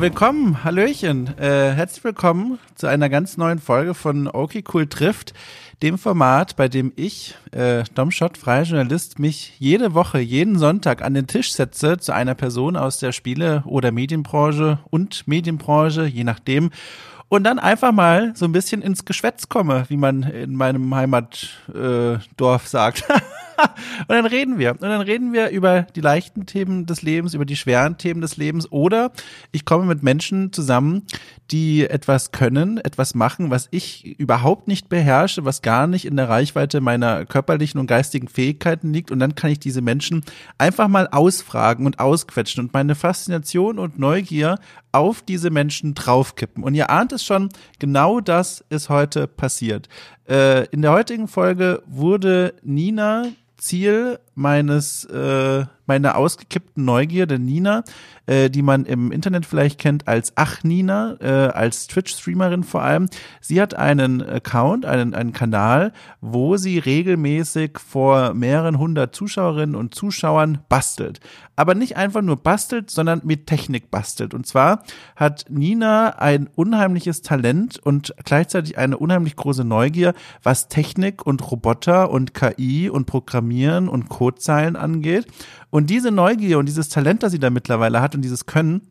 Willkommen, Hallöchen. Äh, herzlich willkommen zu einer ganz neuen Folge von Okay Cool trifft, dem Format, bei dem ich, äh, Domschott, freier Journalist, mich jede Woche, jeden Sonntag an den Tisch setze zu einer Person aus der Spiele- oder Medienbranche und Medienbranche, je nachdem, und dann einfach mal so ein bisschen ins Geschwätz komme, wie man in meinem Heimatdorf äh, sagt. und dann reden wir. Und dann reden wir über die leichten Themen des Lebens, über die schweren Themen des Lebens. Oder ich komme mit Menschen zusammen, die etwas können, etwas machen, was ich überhaupt nicht beherrsche, was gar nicht in der Reichweite meiner körperlichen und geistigen Fähigkeiten liegt. Und dann kann ich diese Menschen einfach mal ausfragen und ausquetschen und meine Faszination und Neugier auf diese Menschen draufkippen. Und ihr ahnt es schon, genau das ist heute passiert. Äh, in der heutigen Folge wurde Nina Ziel meines äh, meiner ausgekippten Neugierde Nina, äh, die man im Internet vielleicht kennt als Ach Nina, äh, als Twitch-Streamerin vor allem. Sie hat einen Account, einen, einen Kanal, wo sie regelmäßig vor mehreren hundert Zuschauerinnen und Zuschauern bastelt. Aber nicht einfach nur bastelt, sondern mit Technik bastelt. Und zwar hat Nina ein unheimliches Talent und gleichzeitig eine unheimlich große Neugier, was Technik und Roboter und KI und Programmieren und Codezeilen angeht. Und diese Neugier und dieses Talent, das sie da mittlerweile hat und dieses Können,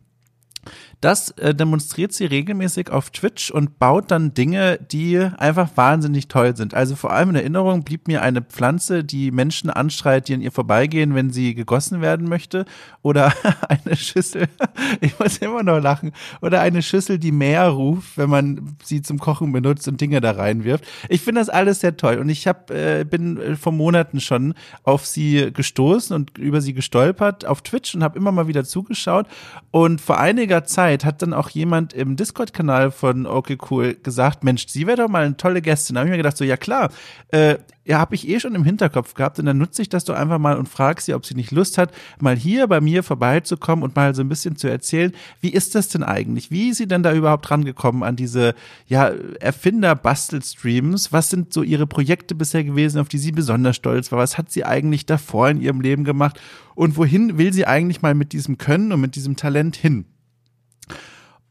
das äh, demonstriert sie regelmäßig auf Twitch und baut dann Dinge, die einfach wahnsinnig toll sind. Also vor allem in Erinnerung blieb mir eine Pflanze, die Menschen anschreit, die an ihr vorbeigehen, wenn sie gegossen werden möchte. Oder eine Schüssel, ich muss immer noch lachen, oder eine Schüssel, die Meer ruft, wenn man sie zum Kochen benutzt und Dinge da reinwirft. Ich finde das alles sehr toll und ich hab, äh, bin äh, vor Monaten schon auf sie gestoßen und über sie gestolpert auf Twitch und habe immer mal wieder zugeschaut. Und vor einiger Zeit Zeit hat dann auch jemand im Discord-Kanal von Okay Cool gesagt, Mensch, sie wäre doch mal eine tolle Gästin. Da habe ich mir gedacht, so ja klar, äh, ja, habe ich eh schon im Hinterkopf gehabt und dann nutze ich das doch einfach mal und frage sie, ob sie nicht Lust hat, mal hier bei mir vorbeizukommen und mal so ein bisschen zu erzählen, wie ist das denn eigentlich? Wie ist sie denn da überhaupt rangekommen an diese ja, Erfinder-Bastel-Streams? Was sind so ihre Projekte bisher gewesen, auf die sie besonders stolz war? Was hat sie eigentlich davor in ihrem Leben gemacht? Und wohin will sie eigentlich mal mit diesem Können und mit diesem Talent hin?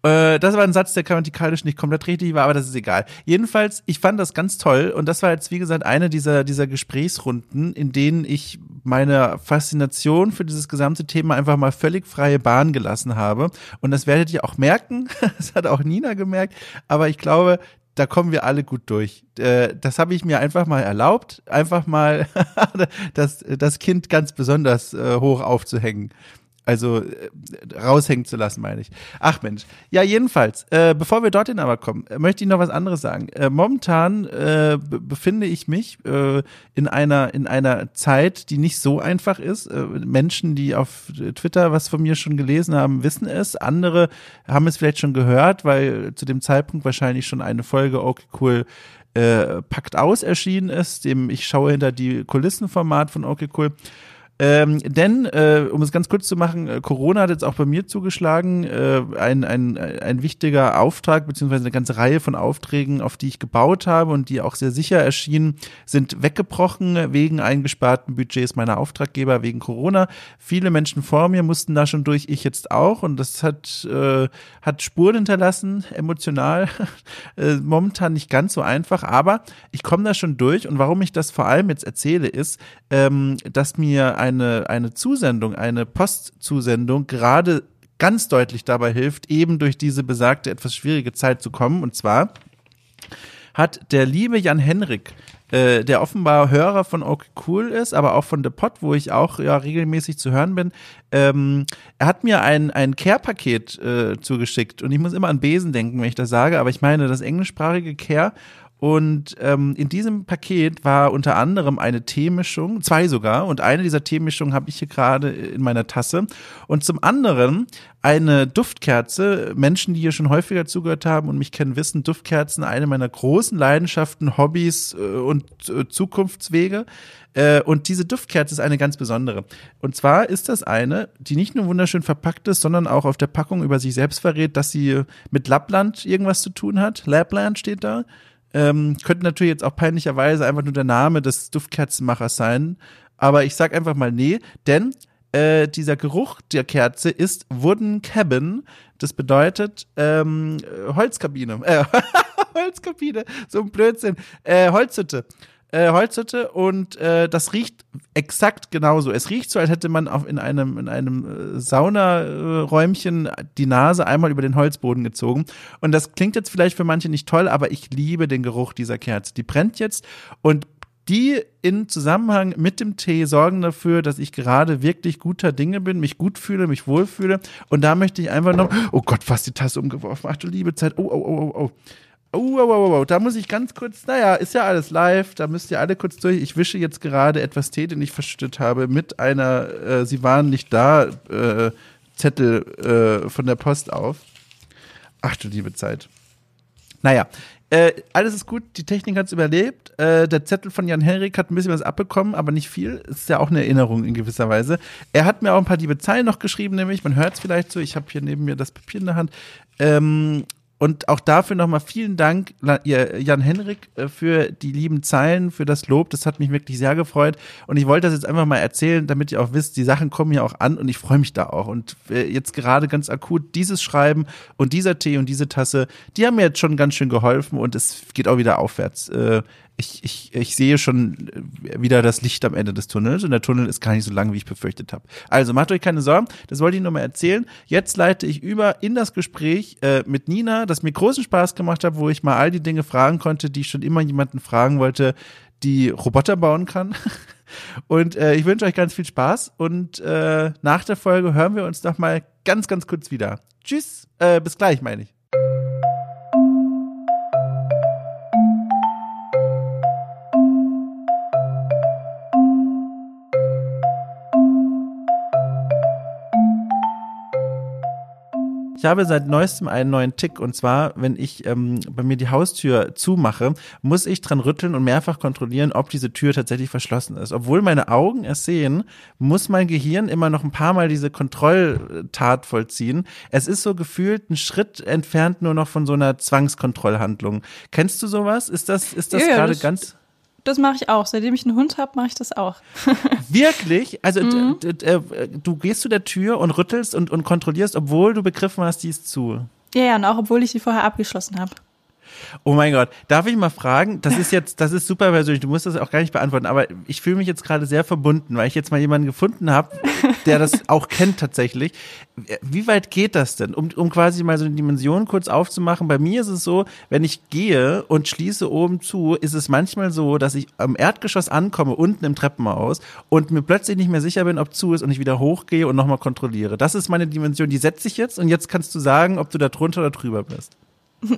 Äh, das war ein Satz, der grammatikalisch nicht komplett richtig war, aber das ist egal. Jedenfalls, ich fand das ganz toll und das war jetzt, wie gesagt, eine dieser, dieser Gesprächsrunden, in denen ich meine Faszination für dieses gesamte Thema einfach mal völlig freie Bahn gelassen habe. Und das werdet ihr auch merken. Das hat auch Nina gemerkt. Aber ich glaube, da kommen wir alle gut durch. Äh, das habe ich mir einfach mal erlaubt, einfach mal das, das Kind ganz besonders äh, hoch aufzuhängen. Also äh, raushängen zu lassen, meine ich. Ach Mensch. Ja, jedenfalls, äh, bevor wir dorthin aber kommen, äh, möchte ich noch was anderes sagen. Äh, momentan äh, befinde ich mich äh, in einer in einer Zeit, die nicht so einfach ist. Äh, Menschen, die auf Twitter was von mir schon gelesen haben, wissen es. Andere haben es vielleicht schon gehört, weil zu dem Zeitpunkt wahrscheinlich schon eine Folge okay cool äh, packt aus erschienen ist, dem ich schaue hinter die Kulissenformat von okay cool. Ähm, denn, äh, um es ganz kurz zu machen, äh, Corona hat jetzt auch bei mir zugeschlagen. Äh, ein, ein, ein wichtiger Auftrag, beziehungsweise eine ganze Reihe von Aufträgen, auf die ich gebaut habe und die auch sehr sicher erschienen, sind weggebrochen wegen eingesparten Budgets meiner Auftraggeber, wegen Corona. Viele Menschen vor mir mussten da schon durch, ich jetzt auch. Und das hat, äh, hat Spuren hinterlassen, emotional. äh, momentan nicht ganz so einfach, aber ich komme da schon durch. Und warum ich das vor allem jetzt erzähle, ist, ähm, dass mir ein eine, eine Zusendung, eine Postzusendung gerade ganz deutlich dabei hilft, eben durch diese besagte etwas schwierige Zeit zu kommen. Und zwar hat der liebe Jan Henrik, äh, der offenbar Hörer von Okay Cool ist, aber auch von The Pot, wo ich auch ja regelmäßig zu hören bin, ähm, er hat mir ein, ein Care-Paket äh, zugeschickt und ich muss immer an Besen denken, wenn ich das sage, aber ich meine das englischsprachige Care und ähm, in diesem Paket war unter anderem eine Teemischung, zwei sogar, und eine dieser Teemischungen habe ich hier gerade in meiner Tasse. Und zum anderen eine Duftkerze. Menschen, die hier schon häufiger zugehört haben und mich kennen, wissen, Duftkerzen eine meiner großen Leidenschaften, Hobbys äh, und äh, Zukunftswege. Äh, und diese Duftkerze ist eine ganz besondere. Und zwar ist das eine, die nicht nur wunderschön verpackt ist, sondern auch auf der Packung über sich selbst verrät, dass sie mit Lappland irgendwas zu tun hat. Lapland steht da. Ähm, könnte natürlich jetzt auch peinlicherweise einfach nur der Name des Duftkerzenmachers sein. Aber ich sag einfach mal nee, denn äh, dieser Geruch der Kerze ist Wooden Cabin. Das bedeutet ähm, Holzkabine. Äh, Holzkabine, so ein Blödsinn. Äh, Holzhütte äh, Holzhütte und äh, das riecht exakt genauso. Es riecht so, als hätte man auf, in einem, in einem äh, Saunaräumchen die Nase einmal über den Holzboden gezogen. Und das klingt jetzt vielleicht für manche nicht toll, aber ich liebe den Geruch dieser Kerze. Die brennt jetzt und die in Zusammenhang mit dem Tee sorgen dafür, dass ich gerade wirklich guter Dinge bin, mich gut fühle, mich wohlfühle. Und da möchte ich einfach noch, oh Gott, was die Tasse umgeworfen. Ach du liebe Zeit. Oh, oh, oh, oh, oh. Oh, oh, oh, oh, da muss ich ganz kurz, naja, ist ja alles live, da müsst ihr alle kurz durch. Ich wische jetzt gerade etwas Tee, den ich verschüttet habe, mit einer äh, Sie waren nicht da äh, Zettel äh, von der Post auf. Ach du liebe Zeit. Naja, äh, alles ist gut, die Technik hat's überlebt. Äh, der Zettel von Jan Henrik hat ein bisschen was abbekommen, aber nicht viel. Ist ja auch eine Erinnerung in gewisser Weise. Er hat mir auch ein paar liebe Zeilen noch geschrieben, nämlich, man hört es vielleicht so, ich habe hier neben mir das Papier in der Hand. Ähm, und auch dafür nochmal vielen Dank, Jan Henrik, äh, für die lieben Zeilen, für das Lob. Das hat mich wirklich sehr gefreut. Und ich wollte das jetzt einfach mal erzählen, damit ihr auch wisst, die Sachen kommen ja auch an und ich freue mich da auch. Und äh, jetzt gerade ganz akut dieses Schreiben und dieser Tee und diese Tasse, die haben mir jetzt schon ganz schön geholfen und es geht auch wieder aufwärts. Äh, ich, ich, ich sehe schon wieder das Licht am Ende des Tunnels und der Tunnel ist gar nicht so lang, wie ich befürchtet habe. Also macht euch keine Sorgen, das wollte ich nur mal erzählen. Jetzt leite ich über in das Gespräch äh, mit Nina, das mir großen Spaß gemacht hat, wo ich mal all die Dinge fragen konnte, die ich schon immer jemanden fragen wollte, die Roboter bauen kann. Und äh, ich wünsche euch ganz viel Spaß und äh, nach der Folge hören wir uns noch mal ganz, ganz kurz wieder. Tschüss, äh, bis gleich, meine ich. Ich habe seit neuestem einen neuen Tick und zwar, wenn ich ähm, bei mir die Haustür zumache, muss ich dran rütteln und mehrfach kontrollieren, ob diese Tür tatsächlich verschlossen ist. Obwohl meine Augen es sehen, muss mein Gehirn immer noch ein paar Mal diese Kontrolltat vollziehen. Es ist so gefühlt ein Schritt entfernt nur noch von so einer Zwangskontrollhandlung. Kennst du sowas? Ist das, ist das ja, gerade ganz das mache ich auch. Seitdem ich einen Hund habe, mache ich das auch. Wirklich? Also mhm. du gehst zu der Tür und rüttelst und, und kontrollierst, obwohl du begriffen hast, die ist zu. Ja, ja, und auch obwohl ich sie vorher abgeschlossen habe. Oh mein Gott, darf ich mal fragen? Das ist jetzt, das ist super persönlich. Du musst das auch gar nicht beantworten, aber ich fühle mich jetzt gerade sehr verbunden, weil ich jetzt mal jemanden gefunden habe, der das auch kennt tatsächlich. Wie weit geht das denn? Um, um quasi mal so eine Dimension kurz aufzumachen. Bei mir ist es so, wenn ich gehe und schließe oben zu, ist es manchmal so, dass ich am Erdgeschoss ankomme, unten im Treppenhaus und mir plötzlich nicht mehr sicher bin, ob zu ist und ich wieder hochgehe und nochmal kontrolliere. Das ist meine Dimension, die setze ich jetzt und jetzt kannst du sagen, ob du da drunter oder drüber bist.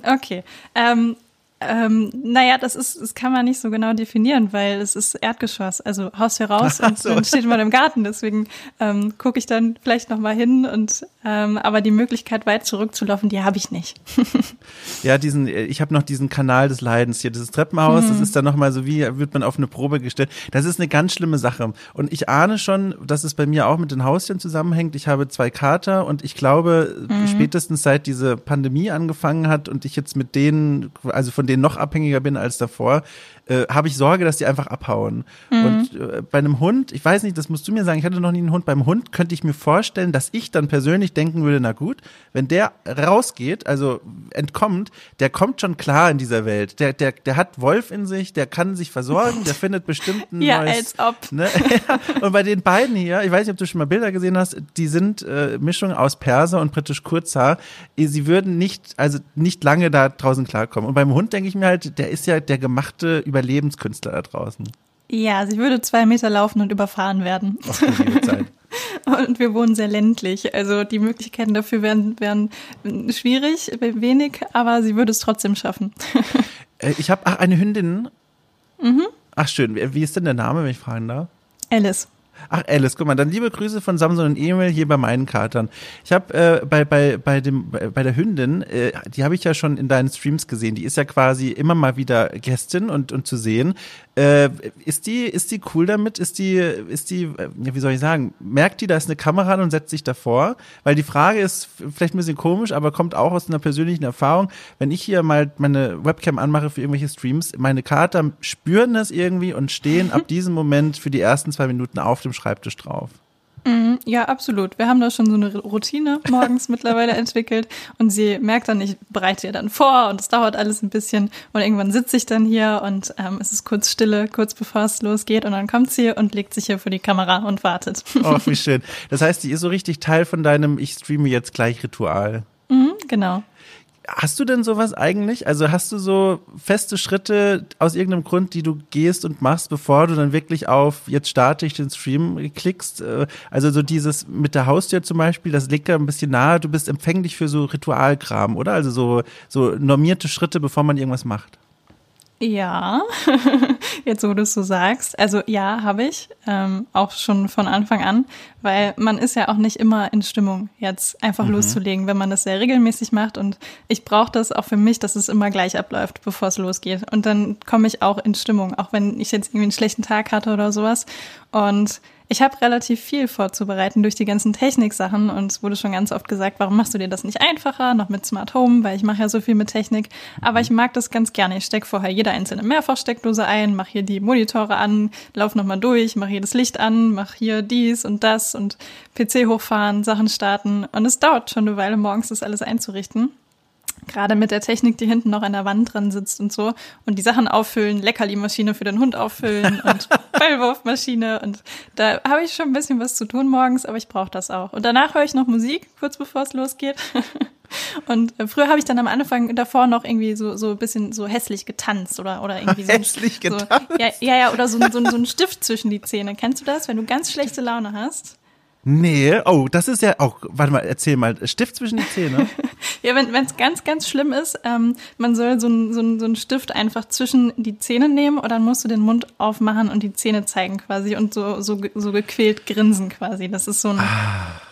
Okay. Ähm, ähm, naja, das ist, das kann man nicht so genau definieren, weil es ist Erdgeschoss, also Haustür raus und so. dann steht man im Garten. Deswegen ähm, gucke ich dann vielleicht noch mal hin und ähm, aber die Möglichkeit weit zurückzulaufen, die habe ich nicht. ja, diesen, ich habe noch diesen Kanal des Leidens hier, dieses Treppenhaus. Mhm. Das ist dann noch mal so wie wird man auf eine Probe gestellt. Das ist eine ganz schlimme Sache und ich ahne schon, dass es bei mir auch mit den Haustieren zusammenhängt. Ich habe zwei Kater und ich glaube mhm. spätestens seit diese Pandemie angefangen hat und ich jetzt mit denen, also von denen noch abhängiger bin als davor, äh, habe ich Sorge, dass die einfach abhauen. Mhm. Und äh, bei einem Hund, ich weiß nicht, das musst du mir sagen, ich hatte noch nie einen Hund. Beim Hund könnte ich mir vorstellen, dass ich dann persönlich denken würde, na gut, wenn der rausgeht, also entkommt, der kommt schon klar in dieser Welt. Der, der, der hat Wolf in sich, der kann sich versorgen, der findet bestimmt ein ja, neues. als ob. Ne? und bei den beiden hier, ich weiß nicht, ob du schon mal Bilder gesehen hast, die sind äh, Mischung aus Perser und britisch Kurzhaar. Sie würden nicht, also nicht lange da draußen klarkommen. Und beim Hund denke ich mir halt, der ist ja der gemachte über Überlebenskünstler da draußen. Ja, sie würde zwei Meter laufen und überfahren werden. Zeit. und wir wohnen sehr ländlich. Also die Möglichkeiten dafür wären, wären schwierig, wenig, aber sie würde es trotzdem schaffen. Äh, ich habe eine Hündin. Mhm. Ach schön. Wie ist denn der Name, wenn ich fragen darf? Alice. Ach, Alice, guck mal, dann liebe Grüße von Samson und Emil hier bei meinen Katern. Ich habe äh, bei, bei, bei, dem, bei, bei der Hündin, äh, die habe ich ja schon in deinen Streams gesehen, die ist ja quasi immer mal wieder Gästin und, und zu sehen. Äh, ist die, ist die cool damit? Ist die, ist die, äh, wie soll ich sagen, merkt die, da ist eine Kamera und setzt sich davor? Weil die Frage ist vielleicht ein bisschen komisch, aber kommt auch aus einer persönlichen Erfahrung. Wenn ich hier mal meine Webcam anmache für irgendwelche Streams, meine Kater spüren das irgendwie und stehen ab diesem Moment für die ersten zwei Minuten auf dem Schreibtisch drauf. Mhm, ja, absolut. Wir haben da schon so eine Routine morgens mittlerweile entwickelt und sie merkt dann, ich bereite ihr dann vor und es dauert alles ein bisschen und irgendwann sitze ich dann hier und ähm, es ist kurz Stille, kurz bevor es losgeht und dann kommt sie und legt sich hier vor die Kamera und wartet. Oh, wie schön. Das heißt, die ist so richtig Teil von deinem Ich streame jetzt gleich Ritual. Mhm, genau. Hast du denn sowas eigentlich? Also hast du so feste Schritte aus irgendeinem Grund, die du gehst und machst, bevor du dann wirklich auf jetzt starte ich den Stream klickst? Äh, also so dieses mit der Haustür zum Beispiel, das liegt ja ein bisschen nahe. Du bist empfänglich für so Ritualkram, oder? Also so, so normierte Schritte, bevor man irgendwas macht. Ja, jetzt wo du es so sagst. Also ja, habe ich, ähm, auch schon von Anfang an, weil man ist ja auch nicht immer in Stimmung, jetzt einfach mhm. loszulegen, wenn man das sehr regelmäßig macht. Und ich brauche das auch für mich, dass es immer gleich abläuft, bevor es losgeht. Und dann komme ich auch in Stimmung, auch wenn ich jetzt irgendwie einen schlechten Tag hatte oder sowas. Und ich habe relativ viel vorzubereiten durch die ganzen Techniksachen und es wurde schon ganz oft gesagt, warum machst du dir das nicht einfacher, noch mit Smart Home, weil ich mache ja so viel mit Technik. Aber ich mag das ganz gerne. Ich stecke vorher jede einzelne Mehrfachsteckdose ein, mache hier die Monitore an, lauf nochmal durch, mache hier das Licht an, mache hier dies und das und PC hochfahren, Sachen starten. Und es dauert schon eine Weile morgens, das alles einzurichten. Gerade mit der Technik, die hinten noch an der Wand dran sitzt und so. Und die Sachen auffüllen, Leckerli-Maschine für den Hund auffüllen und Ballwurfmaschine. Und da habe ich schon ein bisschen was zu tun morgens, aber ich brauche das auch. Und danach höre ich noch Musik, kurz bevor es losgeht. Und äh, früher habe ich dann am Anfang davor noch irgendwie so so ein bisschen so hässlich getanzt oder oder irgendwie so hässlich getanzt. So, ja, ja ja oder so, so, so ein Stift zwischen die Zähne. Kennst du das, wenn du ganz schlechte Laune hast? Nee, oh, das ist ja auch, warte mal, erzähl mal, Stift zwischen die Zähne. ja, wenn es ganz, ganz schlimm ist, ähm, man soll so einen so so ein Stift einfach zwischen die Zähne nehmen und dann musst du den Mund aufmachen und die Zähne zeigen quasi und so, so, so gequält grinsen quasi. Das ist so ein. Ah.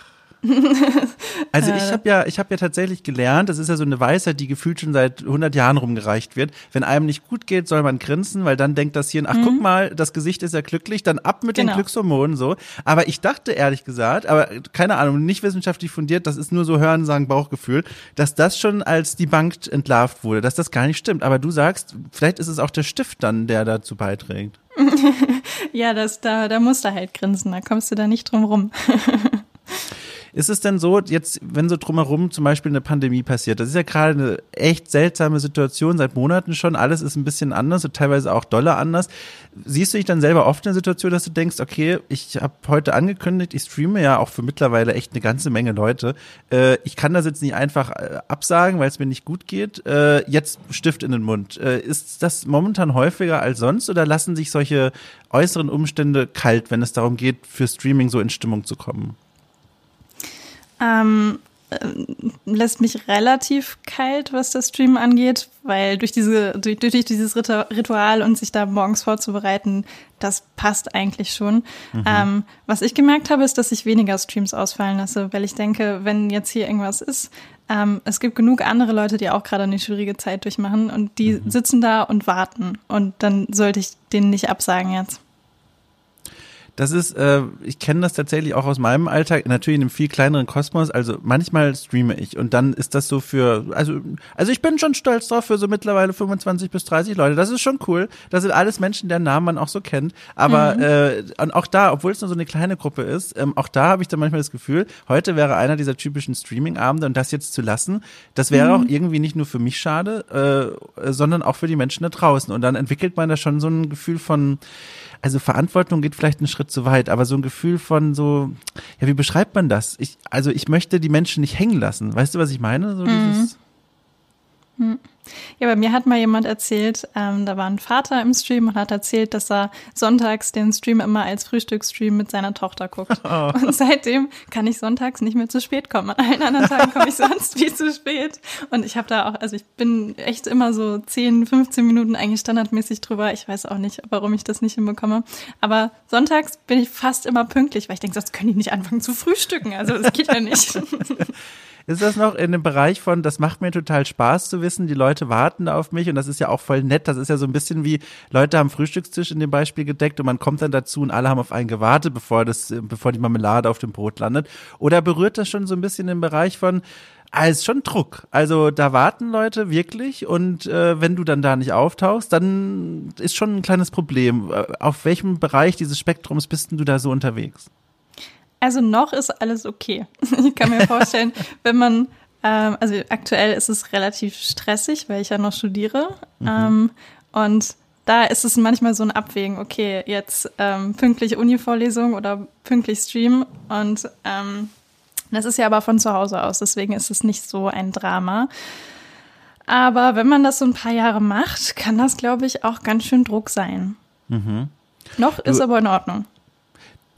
also ich habe ja, ich habe ja tatsächlich gelernt, das ist ja so eine Weisheit, die gefühlt schon seit 100 Jahren rumgereicht wird. Wenn einem nicht gut geht, soll man grinsen, weil dann denkt das Hirn, ach mhm. guck mal, das Gesicht ist ja glücklich, dann ab mit genau. den Glückshormonen so. Aber ich dachte ehrlich gesagt, aber keine Ahnung, nicht wissenschaftlich fundiert, das ist nur so Hören, Sagen, Bauchgefühl, dass das schon als debunked entlarvt wurde, dass das gar nicht stimmt. Aber du sagst, vielleicht ist es auch der Stift dann, der dazu beiträgt. ja, das, da, da musst du halt grinsen, da kommst du da nicht drum rum. Ist es denn so, jetzt, wenn so drumherum zum Beispiel eine Pandemie passiert, das ist ja gerade eine echt seltsame Situation, seit Monaten schon, alles ist ein bisschen anders und teilweise auch doller anders. Siehst du dich dann selber oft in der Situation, dass du denkst, okay, ich habe heute angekündigt, ich streame ja auch für mittlerweile echt eine ganze Menge Leute. Äh, ich kann das jetzt nicht einfach äh, absagen, weil es mir nicht gut geht. Äh, jetzt Stift in den Mund. Ist das momentan häufiger als sonst oder lassen sich solche äußeren Umstände kalt, wenn es darum geht, für Streaming so in Stimmung zu kommen? Ähm, äh, lässt mich relativ kalt, was das Stream angeht, weil durch diese durch, durch dieses Ritual und sich da morgens vorzubereiten, das passt eigentlich schon. Mhm. Ähm, was ich gemerkt habe, ist, dass ich weniger Streams ausfallen lasse, weil ich denke, wenn jetzt hier irgendwas ist, ähm, es gibt genug andere Leute, die auch gerade eine schwierige Zeit durchmachen und die mhm. sitzen da und warten und dann sollte ich denen nicht absagen jetzt. Das ist, äh, ich kenne das tatsächlich auch aus meinem Alltag, natürlich in einem viel kleineren Kosmos. Also manchmal streame ich und dann ist das so für, also, also ich bin schon stolz drauf für so mittlerweile 25 bis 30 Leute. Das ist schon cool. Das sind alles Menschen, deren Namen man auch so kennt. Aber mhm. äh, und auch da, obwohl es nur so eine kleine Gruppe ist, ähm, auch da habe ich dann manchmal das Gefühl, heute wäre einer dieser typischen Streaming-Abende und das jetzt zu lassen, das wäre mhm. auch irgendwie nicht nur für mich schade, äh, sondern auch für die Menschen da draußen. Und dann entwickelt man da schon so ein Gefühl von also Verantwortung geht vielleicht einen Schritt zu weit, aber so ein Gefühl von so, ja, wie beschreibt man das? Ich, also ich möchte die Menschen nicht hängen lassen. Weißt du, was ich meine? So mhm. dieses. Mhm. Ja, bei mir hat mal jemand erzählt, ähm, da war ein Vater im Stream und hat erzählt, dass er sonntags den Stream immer als Frühstücksstream mit seiner Tochter guckt. Oh. Und seitdem kann ich sonntags nicht mehr zu spät kommen. An allen anderen Tagen komme ich sonst wie zu spät. Und ich habe da auch, also ich bin echt immer so 10, 15 Minuten eigentlich standardmäßig drüber. Ich weiß auch nicht, warum ich das nicht hinbekomme. Aber sonntags bin ich fast immer pünktlich, weil ich denke, sonst können die nicht anfangen zu frühstücken. Also das geht ja nicht. Ist das noch in dem Bereich von, das macht mir total Spaß zu wissen, die Leute warten auf mich und das ist ja auch voll nett. Das ist ja so ein bisschen wie, Leute haben Frühstückstisch in dem Beispiel gedeckt und man kommt dann dazu und alle haben auf einen gewartet, bevor das, bevor die Marmelade auf dem Brot landet. Oder berührt das schon so ein bisschen den Bereich von, Ah, ist schon Druck. Also da warten Leute wirklich und äh, wenn du dann da nicht auftauchst, dann ist schon ein kleines Problem. Auf welchem Bereich dieses Spektrums bist denn du da so unterwegs? Also noch ist alles okay. Ich kann mir vorstellen, wenn man, ähm, also aktuell ist es relativ stressig, weil ich ja noch studiere. Mhm. Ähm, und da ist es manchmal so ein Abwägen, okay, jetzt ähm, pünktlich Uni-Vorlesung oder pünktlich Stream. Und ähm, das ist ja aber von zu Hause aus, deswegen ist es nicht so ein Drama. Aber wenn man das so ein paar Jahre macht, kann das, glaube ich, auch ganz schön Druck sein. Mhm. Noch ist aber in Ordnung.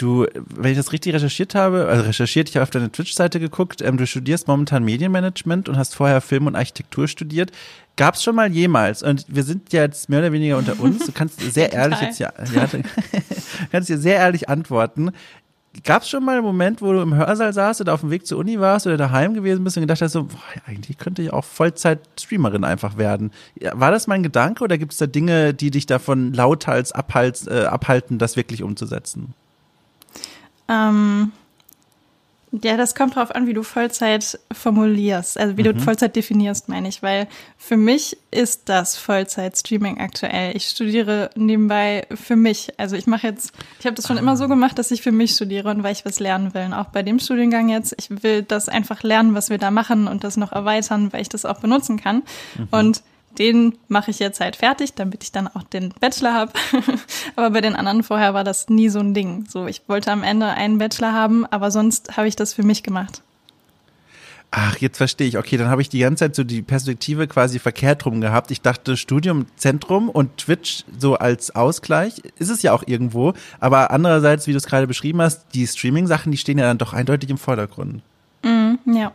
Du, wenn ich das richtig recherchiert habe, also recherchiert, ich habe auf deine Twitch-Seite geguckt, ähm, du studierst momentan Medienmanagement und hast vorher Film und Architektur studiert. Gab es schon mal jemals, und wir sind ja jetzt mehr oder weniger unter uns, du kannst sehr ehrlich jetzt ja, ja kannst dir sehr ehrlich antworten. Gab es schon mal einen Moment, wo du im Hörsaal saßt oder auf dem Weg zur Uni warst oder daheim gewesen bist und gedacht hast, so, boah, eigentlich könnte ich auch Vollzeit-Streamerin einfach werden? War das mein Gedanke oder gibt es da Dinge, die dich davon lauthals abhalt, äh, abhalten, das wirklich umzusetzen? Ähm, ja, das kommt drauf an, wie du Vollzeit formulierst, also wie mhm. du Vollzeit definierst, meine ich, weil für mich ist das Vollzeit-Streaming aktuell. Ich studiere nebenbei für mich. Also ich mache jetzt, ich habe das schon ah. immer so gemacht, dass ich für mich studiere und weil ich was lernen will. Und auch bei dem Studiengang jetzt, ich will das einfach lernen, was wir da machen und das noch erweitern, weil ich das auch benutzen kann. Mhm. Und den mache ich jetzt halt fertig, damit ich dann auch den Bachelor habe. aber bei den anderen vorher war das nie so ein Ding. So, ich wollte am Ende einen Bachelor haben, aber sonst habe ich das für mich gemacht. Ach, jetzt verstehe ich. Okay, dann habe ich die ganze Zeit so die Perspektive quasi verkehrt rum gehabt. Ich dachte Studium Zentrum und Twitch so als Ausgleich. Ist es ja auch irgendwo. Aber andererseits, wie du es gerade beschrieben hast, die Streaming-Sachen, die stehen ja dann doch eindeutig im Vordergrund. Mm, ja.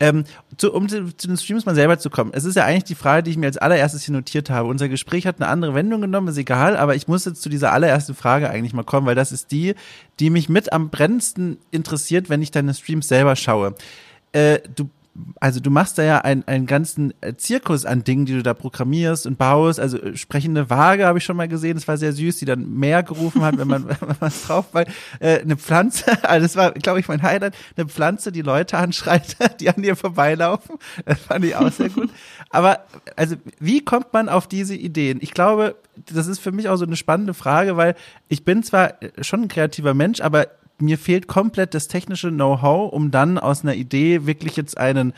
Ähm, zu, um zu, zu, den Streams mal selber zu kommen. Es ist ja eigentlich die Frage, die ich mir als allererstes hier notiert habe. Unser Gespräch hat eine andere Wendung genommen, ist egal, aber ich muss jetzt zu dieser allerersten Frage eigentlich mal kommen, weil das ist die, die mich mit am brennendsten interessiert, wenn ich deine Streams selber schaue. Äh, du also du machst da ja einen, einen ganzen äh, Zirkus an Dingen, die du da programmierst und baust. Also äh, sprechende Waage habe ich schon mal gesehen, das war sehr süß, die dann mehr gerufen hat, wenn man, was drauf war. Äh, eine Pflanze, also das war, glaube ich, mein Highlight, eine Pflanze, die Leute anschreit, die an dir vorbeilaufen. Das fand ich auch sehr gut. Aber also wie kommt man auf diese Ideen? Ich glaube, das ist für mich auch so eine spannende Frage, weil ich bin zwar schon ein kreativer Mensch, aber mir fehlt komplett das technische Know-how, um dann aus einer Idee wirklich jetzt einen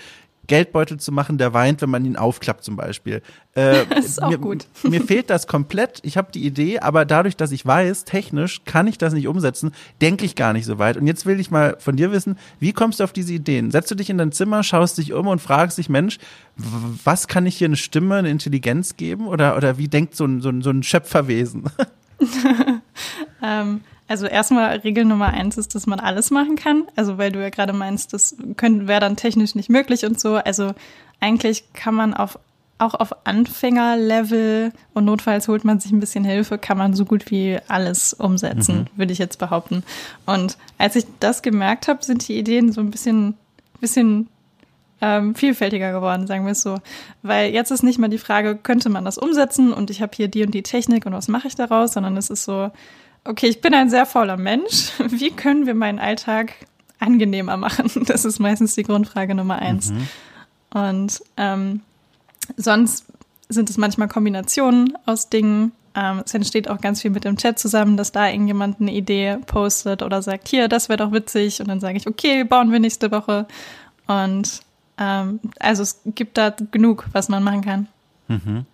Geldbeutel zu machen, der weint, wenn man ihn aufklappt zum Beispiel. Äh, das ist auch mir, gut. mir fehlt das komplett. Ich habe die Idee, aber dadurch, dass ich weiß, technisch kann ich das nicht umsetzen, denke ich gar nicht so weit. Und jetzt will ich mal von dir wissen, wie kommst du auf diese Ideen? Setzt du dich in dein Zimmer, schaust dich um und fragst dich, Mensch, was kann ich hier eine Stimme, eine Intelligenz geben? Oder, oder wie denkt so ein, so ein, so ein Schöpferwesen? ähm, also erstmal Regel Nummer eins ist, dass man alles machen kann. Also weil du ja gerade meinst, das wäre dann technisch nicht möglich und so. Also eigentlich kann man auf auch auf Anfängerlevel und notfalls holt man sich ein bisschen Hilfe, kann man so gut wie alles umsetzen, mhm. würde ich jetzt behaupten. Und als ich das gemerkt habe, sind die Ideen so ein bisschen, bisschen ähm, vielfältiger geworden, sagen wir es so. Weil jetzt ist nicht mal die Frage, könnte man das umsetzen und ich habe hier die und die Technik und was mache ich daraus, sondern es ist so, okay, ich bin ein sehr fauler Mensch. Wie können wir meinen Alltag angenehmer machen? Das ist meistens die Grundfrage Nummer eins. Mhm. Und ähm, sonst sind es manchmal Kombinationen aus Dingen. Ähm, es entsteht auch ganz viel mit dem Chat zusammen, dass da irgendjemand eine Idee postet oder sagt, hier, das wäre doch witzig. Und dann sage ich, okay, bauen wir nächste Woche. Und ähm, also es gibt da genug, was man machen kann. Mhm.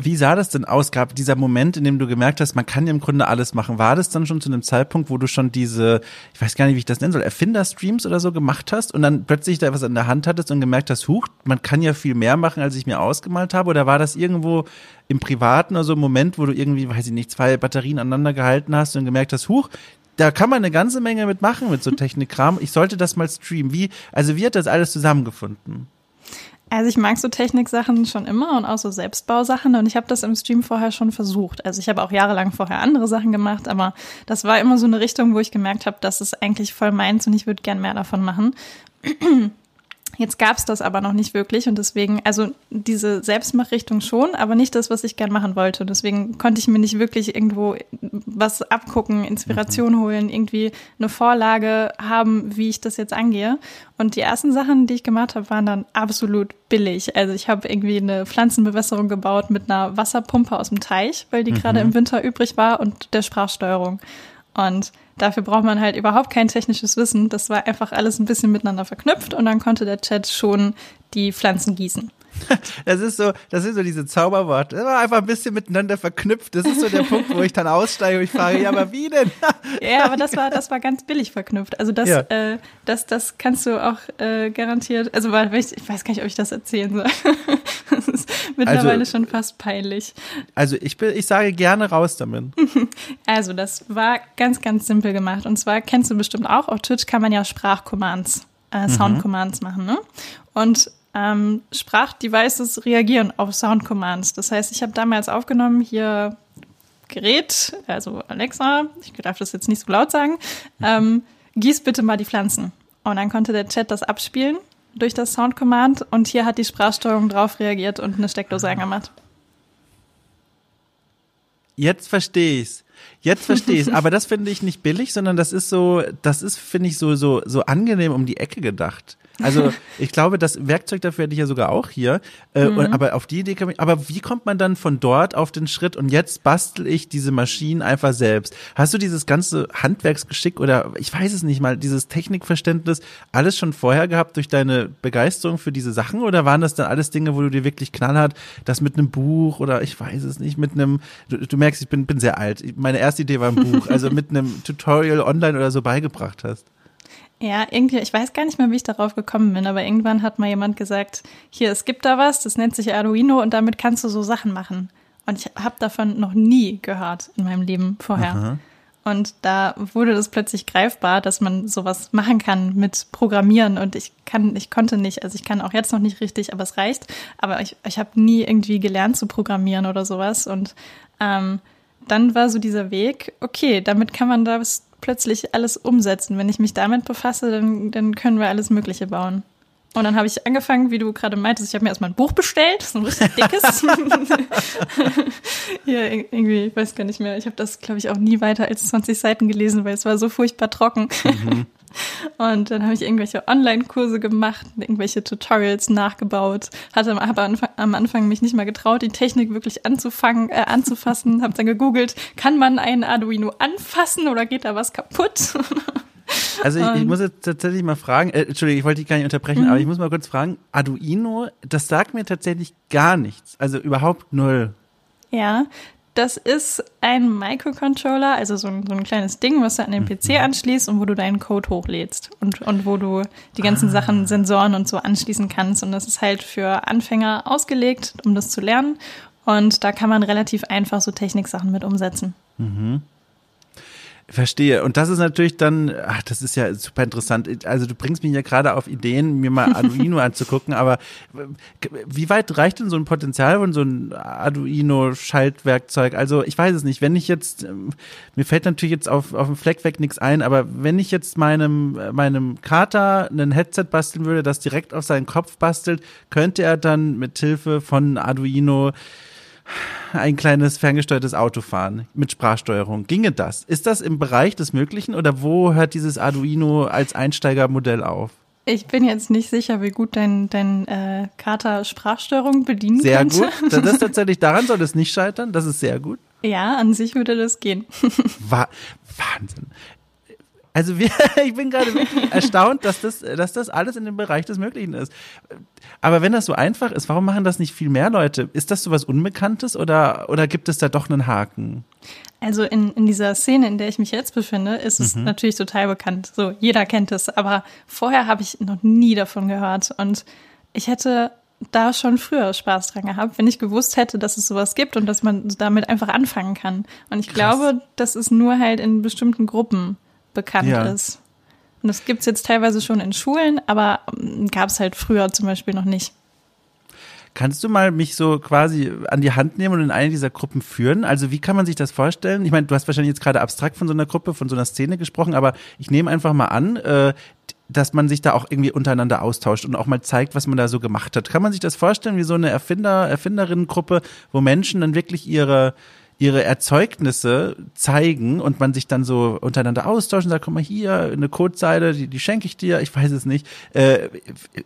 Wie sah das denn aus? Gab dieser Moment, in dem du gemerkt hast, man kann ja im Grunde alles machen. War das dann schon zu einem Zeitpunkt, wo du schon diese, ich weiß gar nicht, wie ich das nennen soll, Erfinder-Streams oder so gemacht hast und dann plötzlich da was in der Hand hattest und gemerkt hast, huch, man kann ja viel mehr machen, als ich mir ausgemalt habe? Oder war das irgendwo im Privaten, also ein Moment, wo du irgendwie, weiß ich nicht, zwei Batterien aneinander gehalten hast und gemerkt hast, huch, da kann man eine ganze Menge mitmachen mit so Technikkram. Ich sollte das mal streamen. Wie, also wie hat das alles zusammengefunden? Also ich mag so Techniksachen schon immer und auch so Selbstbausachen und ich habe das im Stream vorher schon versucht. Also ich habe auch jahrelang vorher andere Sachen gemacht, aber das war immer so eine Richtung, wo ich gemerkt habe, das ist eigentlich voll meins und ich würde gern mehr davon machen. Jetzt gab es das aber noch nicht wirklich und deswegen, also diese Selbstmachrichtung schon, aber nicht das, was ich gern machen wollte. Und deswegen konnte ich mir nicht wirklich irgendwo was abgucken, Inspiration mhm. holen, irgendwie eine Vorlage haben, wie ich das jetzt angehe. Und die ersten Sachen, die ich gemacht habe, waren dann absolut billig. Also ich habe irgendwie eine Pflanzenbewässerung gebaut mit einer Wasserpumpe aus dem Teich, weil die mhm. gerade im Winter übrig war und der Sprachsteuerung. Und dafür braucht man halt überhaupt kein technisches Wissen. Das war einfach alles ein bisschen miteinander verknüpft und dann konnte der Chat schon die Pflanzen gießen. Das ist so, das ist so diese Zauberworte. Das war einfach ein bisschen miteinander verknüpft. Das ist so der Punkt, wo ich dann aussteige und ich frage, ja, aber wie denn? Ja, aber das war, das war ganz billig verknüpft. Also das, ja. äh, das, das kannst du auch äh, garantiert. Also ich, ich weiß gar nicht, ob ich das erzählen soll. das ist mittlerweile also, schon fast peinlich. Also ich bin, ich sage gerne raus damit. Also das war ganz, ganz simpel gemacht. Und zwar kennst du bestimmt auch, auf Twitch kann man ja Sprachcommands, äh, Soundcommands mhm. machen, ne? Und ähm, Sprachdevices reagieren auf Soundcommands. Das heißt, ich habe damals aufgenommen, hier Gerät, also Alexa, ich darf das jetzt nicht so laut sagen, ähm, gieß bitte mal die Pflanzen. Und dann konnte der Chat das abspielen durch das Soundcommand und hier hat die Sprachsteuerung drauf reagiert und eine Steckdose angemacht. Jetzt verstehe ich's. Jetzt verstehe ich Aber das finde ich nicht billig, sondern das ist so, das ist, finde ich, so, so, so angenehm um die Ecke gedacht. Also ich glaube, das Werkzeug dafür hätte ich ja sogar auch hier. Äh, mhm. und, aber auf die Idee kann ich. Aber wie kommt man dann von dort auf den Schritt und jetzt bastel ich diese Maschinen einfach selbst? Hast du dieses ganze Handwerksgeschick oder ich weiß es nicht mal, dieses Technikverständnis alles schon vorher gehabt durch deine Begeisterung für diese Sachen oder waren das dann alles Dinge, wo du dir wirklich knallhart das mit einem Buch oder ich weiß es nicht, mit einem, du, du merkst, ich bin, bin sehr alt. Meine erste Idee war ein Buch, also mit einem Tutorial online oder so beigebracht hast. Ja, irgendwie, ich weiß gar nicht mehr, wie ich darauf gekommen bin, aber irgendwann hat mal jemand gesagt, hier, es gibt da was, das nennt sich Arduino und damit kannst du so Sachen machen. Und ich habe davon noch nie gehört in meinem Leben vorher. Aha. Und da wurde das plötzlich greifbar, dass man sowas machen kann mit Programmieren. Und ich kann, ich konnte nicht, also ich kann auch jetzt noch nicht richtig, aber es reicht. Aber ich, ich habe nie irgendwie gelernt zu programmieren oder sowas. Und ähm, dann war so dieser Weg, okay, damit kann man das plötzlich alles umsetzen. Wenn ich mich damit befasse, dann, dann können wir alles Mögliche bauen. Und dann habe ich angefangen, wie du gerade meintest, ich habe mir erstmal ein Buch bestellt, so ein richtig dickes. ja, irgendwie, ich weiß gar nicht mehr. Ich habe das, glaube ich, auch nie weiter als 20 Seiten gelesen, weil es war so furchtbar trocken. Mhm. Und dann habe ich irgendwelche Online-Kurse gemacht, irgendwelche Tutorials nachgebaut, hatte aber am Anfang mich nicht mal getraut, die Technik wirklich anzufangen, äh, anzufassen, habe dann gegoogelt, kann man einen Arduino anfassen oder geht da was kaputt? Also ich, ich, muss jetzt tatsächlich mal fragen, äh, Entschuldigung, ich wollte dich gar nicht unterbrechen, mhm. aber ich muss mal kurz fragen, Arduino, das sagt mir tatsächlich gar nichts, also überhaupt null. Ja, das ist ein Microcontroller, also so ein, so ein kleines Ding, was du an den PC mhm. anschließt und wo du deinen Code hochlädst und, und wo du die ganzen ah. Sachen, Sensoren und so anschließen kannst. Und das ist halt für Anfänger ausgelegt, um das zu lernen. Und da kann man relativ einfach so Techniksachen mit umsetzen. Mhm. Verstehe. Und das ist natürlich dann, ach, das ist ja super interessant. Also du bringst mich ja gerade auf Ideen, mir mal Arduino anzugucken, aber wie weit reicht denn so ein Potenzial von so ein Arduino-Schaltwerkzeug? Also ich weiß es nicht. Wenn ich jetzt, ähm, mir fällt natürlich jetzt auf, auf dem Fleck weg nichts ein, aber wenn ich jetzt meinem, meinem Kater ein Headset basteln würde, das direkt auf seinen Kopf bastelt, könnte er dann mit Hilfe von Arduino ein kleines ferngesteuertes Auto fahren mit Sprachsteuerung. Ginge das? Ist das im Bereich des Möglichen oder wo hört dieses Arduino als Einsteigermodell auf? Ich bin jetzt nicht sicher, wie gut dein, dein äh, Kater Sprachsteuerung bedienen sehr könnte. Sehr gut. Das ist tatsächlich, daran soll es nicht scheitern. Das ist sehr gut. Ja, an sich würde das gehen. Wahnsinn. Also wir, ich bin gerade wirklich erstaunt, dass das, dass das alles in dem Bereich des Möglichen ist. Aber wenn das so einfach ist, warum machen das nicht viel mehr Leute? Ist das so was Unbekanntes oder, oder gibt es da doch einen Haken? Also in, in dieser Szene, in der ich mich jetzt befinde, ist es mhm. natürlich total bekannt. So, jeder kennt es. Aber vorher habe ich noch nie davon gehört. Und ich hätte da schon früher Spaß dran gehabt, wenn ich gewusst hätte, dass es sowas gibt und dass man damit einfach anfangen kann. Und ich Krass. glaube, das ist nur halt in bestimmten Gruppen bekannt ja. ist. Und das gibt es jetzt teilweise schon in Schulen, aber ähm, gab es halt früher zum Beispiel noch nicht. Kannst du mal mich so quasi an die Hand nehmen und in eine dieser Gruppen führen? Also wie kann man sich das vorstellen? Ich meine, du hast wahrscheinlich jetzt gerade abstrakt von so einer Gruppe, von so einer Szene gesprochen, aber ich nehme einfach mal an, äh, dass man sich da auch irgendwie untereinander austauscht und auch mal zeigt, was man da so gemacht hat. Kann man sich das vorstellen wie so eine Erfinder, Erfinderinnengruppe, wo Menschen dann wirklich ihre ihre Erzeugnisse zeigen und man sich dann so untereinander austauscht und sagt, guck mal hier, eine Codeseite, die, die schenke ich dir, ich weiß es nicht. Äh,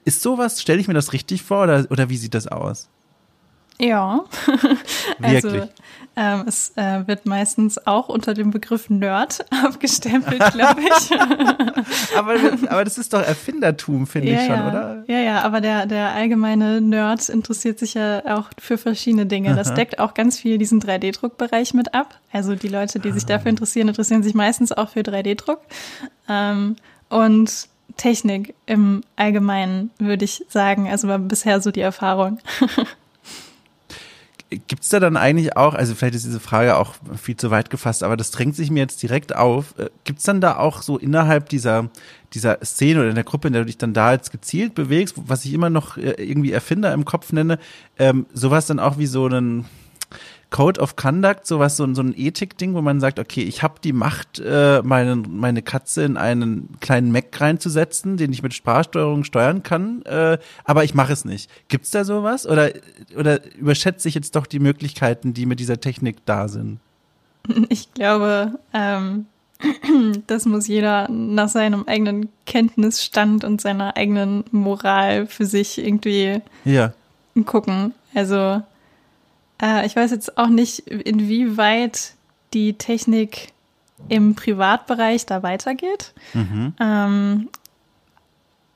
ist sowas, stelle ich mir das richtig vor oder, oder wie sieht das aus? Ja. also, ähm, es äh, wird meistens auch unter dem Begriff Nerd abgestempelt, glaube ich. aber, aber das ist doch Erfindertum, finde ja, ich schon, ja. oder? Ja, ja, aber der, der allgemeine Nerd interessiert sich ja auch für verschiedene Dinge. Das deckt auch ganz viel diesen 3D-Druckbereich mit ab. Also die Leute, die sich dafür interessieren, interessieren sich meistens auch für 3D-Druck. Ähm, und Technik im Allgemeinen, würde ich sagen. Also war bisher so die Erfahrung. Gibt es da dann eigentlich auch, also vielleicht ist diese Frage auch viel zu weit gefasst, aber das drängt sich mir jetzt direkt auf. Äh, Gibt es dann da auch so innerhalb dieser, dieser Szene oder in der Gruppe, in der du dich dann da jetzt gezielt bewegst, was ich immer noch äh, irgendwie Erfinder im Kopf nenne, ähm, sowas dann auch wie so einen Code of Conduct, sowas, so, so ein Ethik-Ding, wo man sagt, okay, ich habe die Macht, äh, meine, meine Katze in einen kleinen Mac reinzusetzen, den ich mit Sprachsteuerung steuern kann, äh, aber ich mache es nicht. Gibt's da sowas? Oder, oder überschätze ich jetzt doch die Möglichkeiten, die mit dieser Technik da sind? Ich glaube, ähm, das muss jeder nach seinem eigenen Kenntnisstand und seiner eigenen Moral für sich irgendwie ja. gucken. Also äh, ich weiß jetzt auch nicht, inwieweit die Technik im Privatbereich da weitergeht. Mhm. Ähm,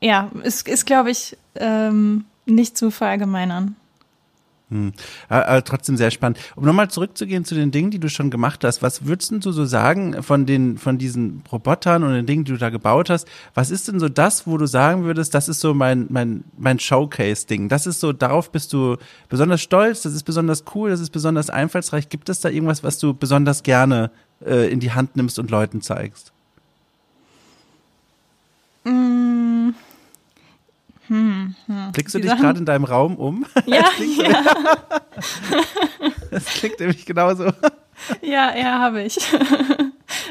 ja, ist, ist glaube ich, ähm, nicht zu verallgemeinern. Hm. Aber trotzdem sehr spannend. Um nochmal zurückzugehen zu den Dingen, die du schon gemacht hast, was würdest du so sagen von den, von diesen Robotern und den Dingen, die du da gebaut hast? Was ist denn so das, wo du sagen würdest, das ist so mein, mein, mein Showcase-Ding? Das ist so, darauf bist du besonders stolz, das ist besonders cool, das ist besonders einfallsreich. Gibt es da irgendwas, was du besonders gerne äh, in die Hand nimmst und Leuten zeigst? Mm. Hm, hm. Blickst du dich gerade in deinem Raum um? Ja, das, ja. das klingt nämlich genauso. Ja, ja, habe ich.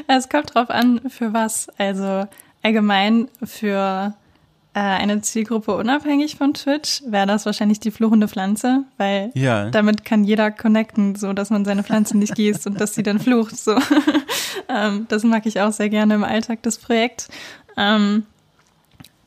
Es kommt drauf an, für was. Also allgemein für äh, eine Zielgruppe unabhängig von Twitch wäre das wahrscheinlich die fluchende Pflanze, weil ja. damit kann jeder connecten, so dass man seine Pflanze nicht gießt und dass sie dann flucht. So, ähm, das mag ich auch sehr gerne im Alltag das Projekt. Ähm,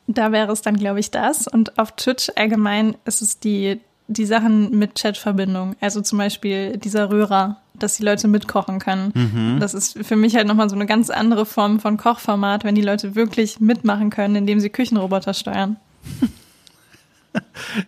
da wäre es dann, glaube ich, das. Und auf Twitch allgemein ist es die, die Sachen mit Chatverbindung. Also zum Beispiel dieser Röhrer, dass die Leute mitkochen können. Mhm. Das ist für mich halt nochmal so eine ganz andere Form von Kochformat, wenn die Leute wirklich mitmachen können, indem sie Küchenroboter steuern.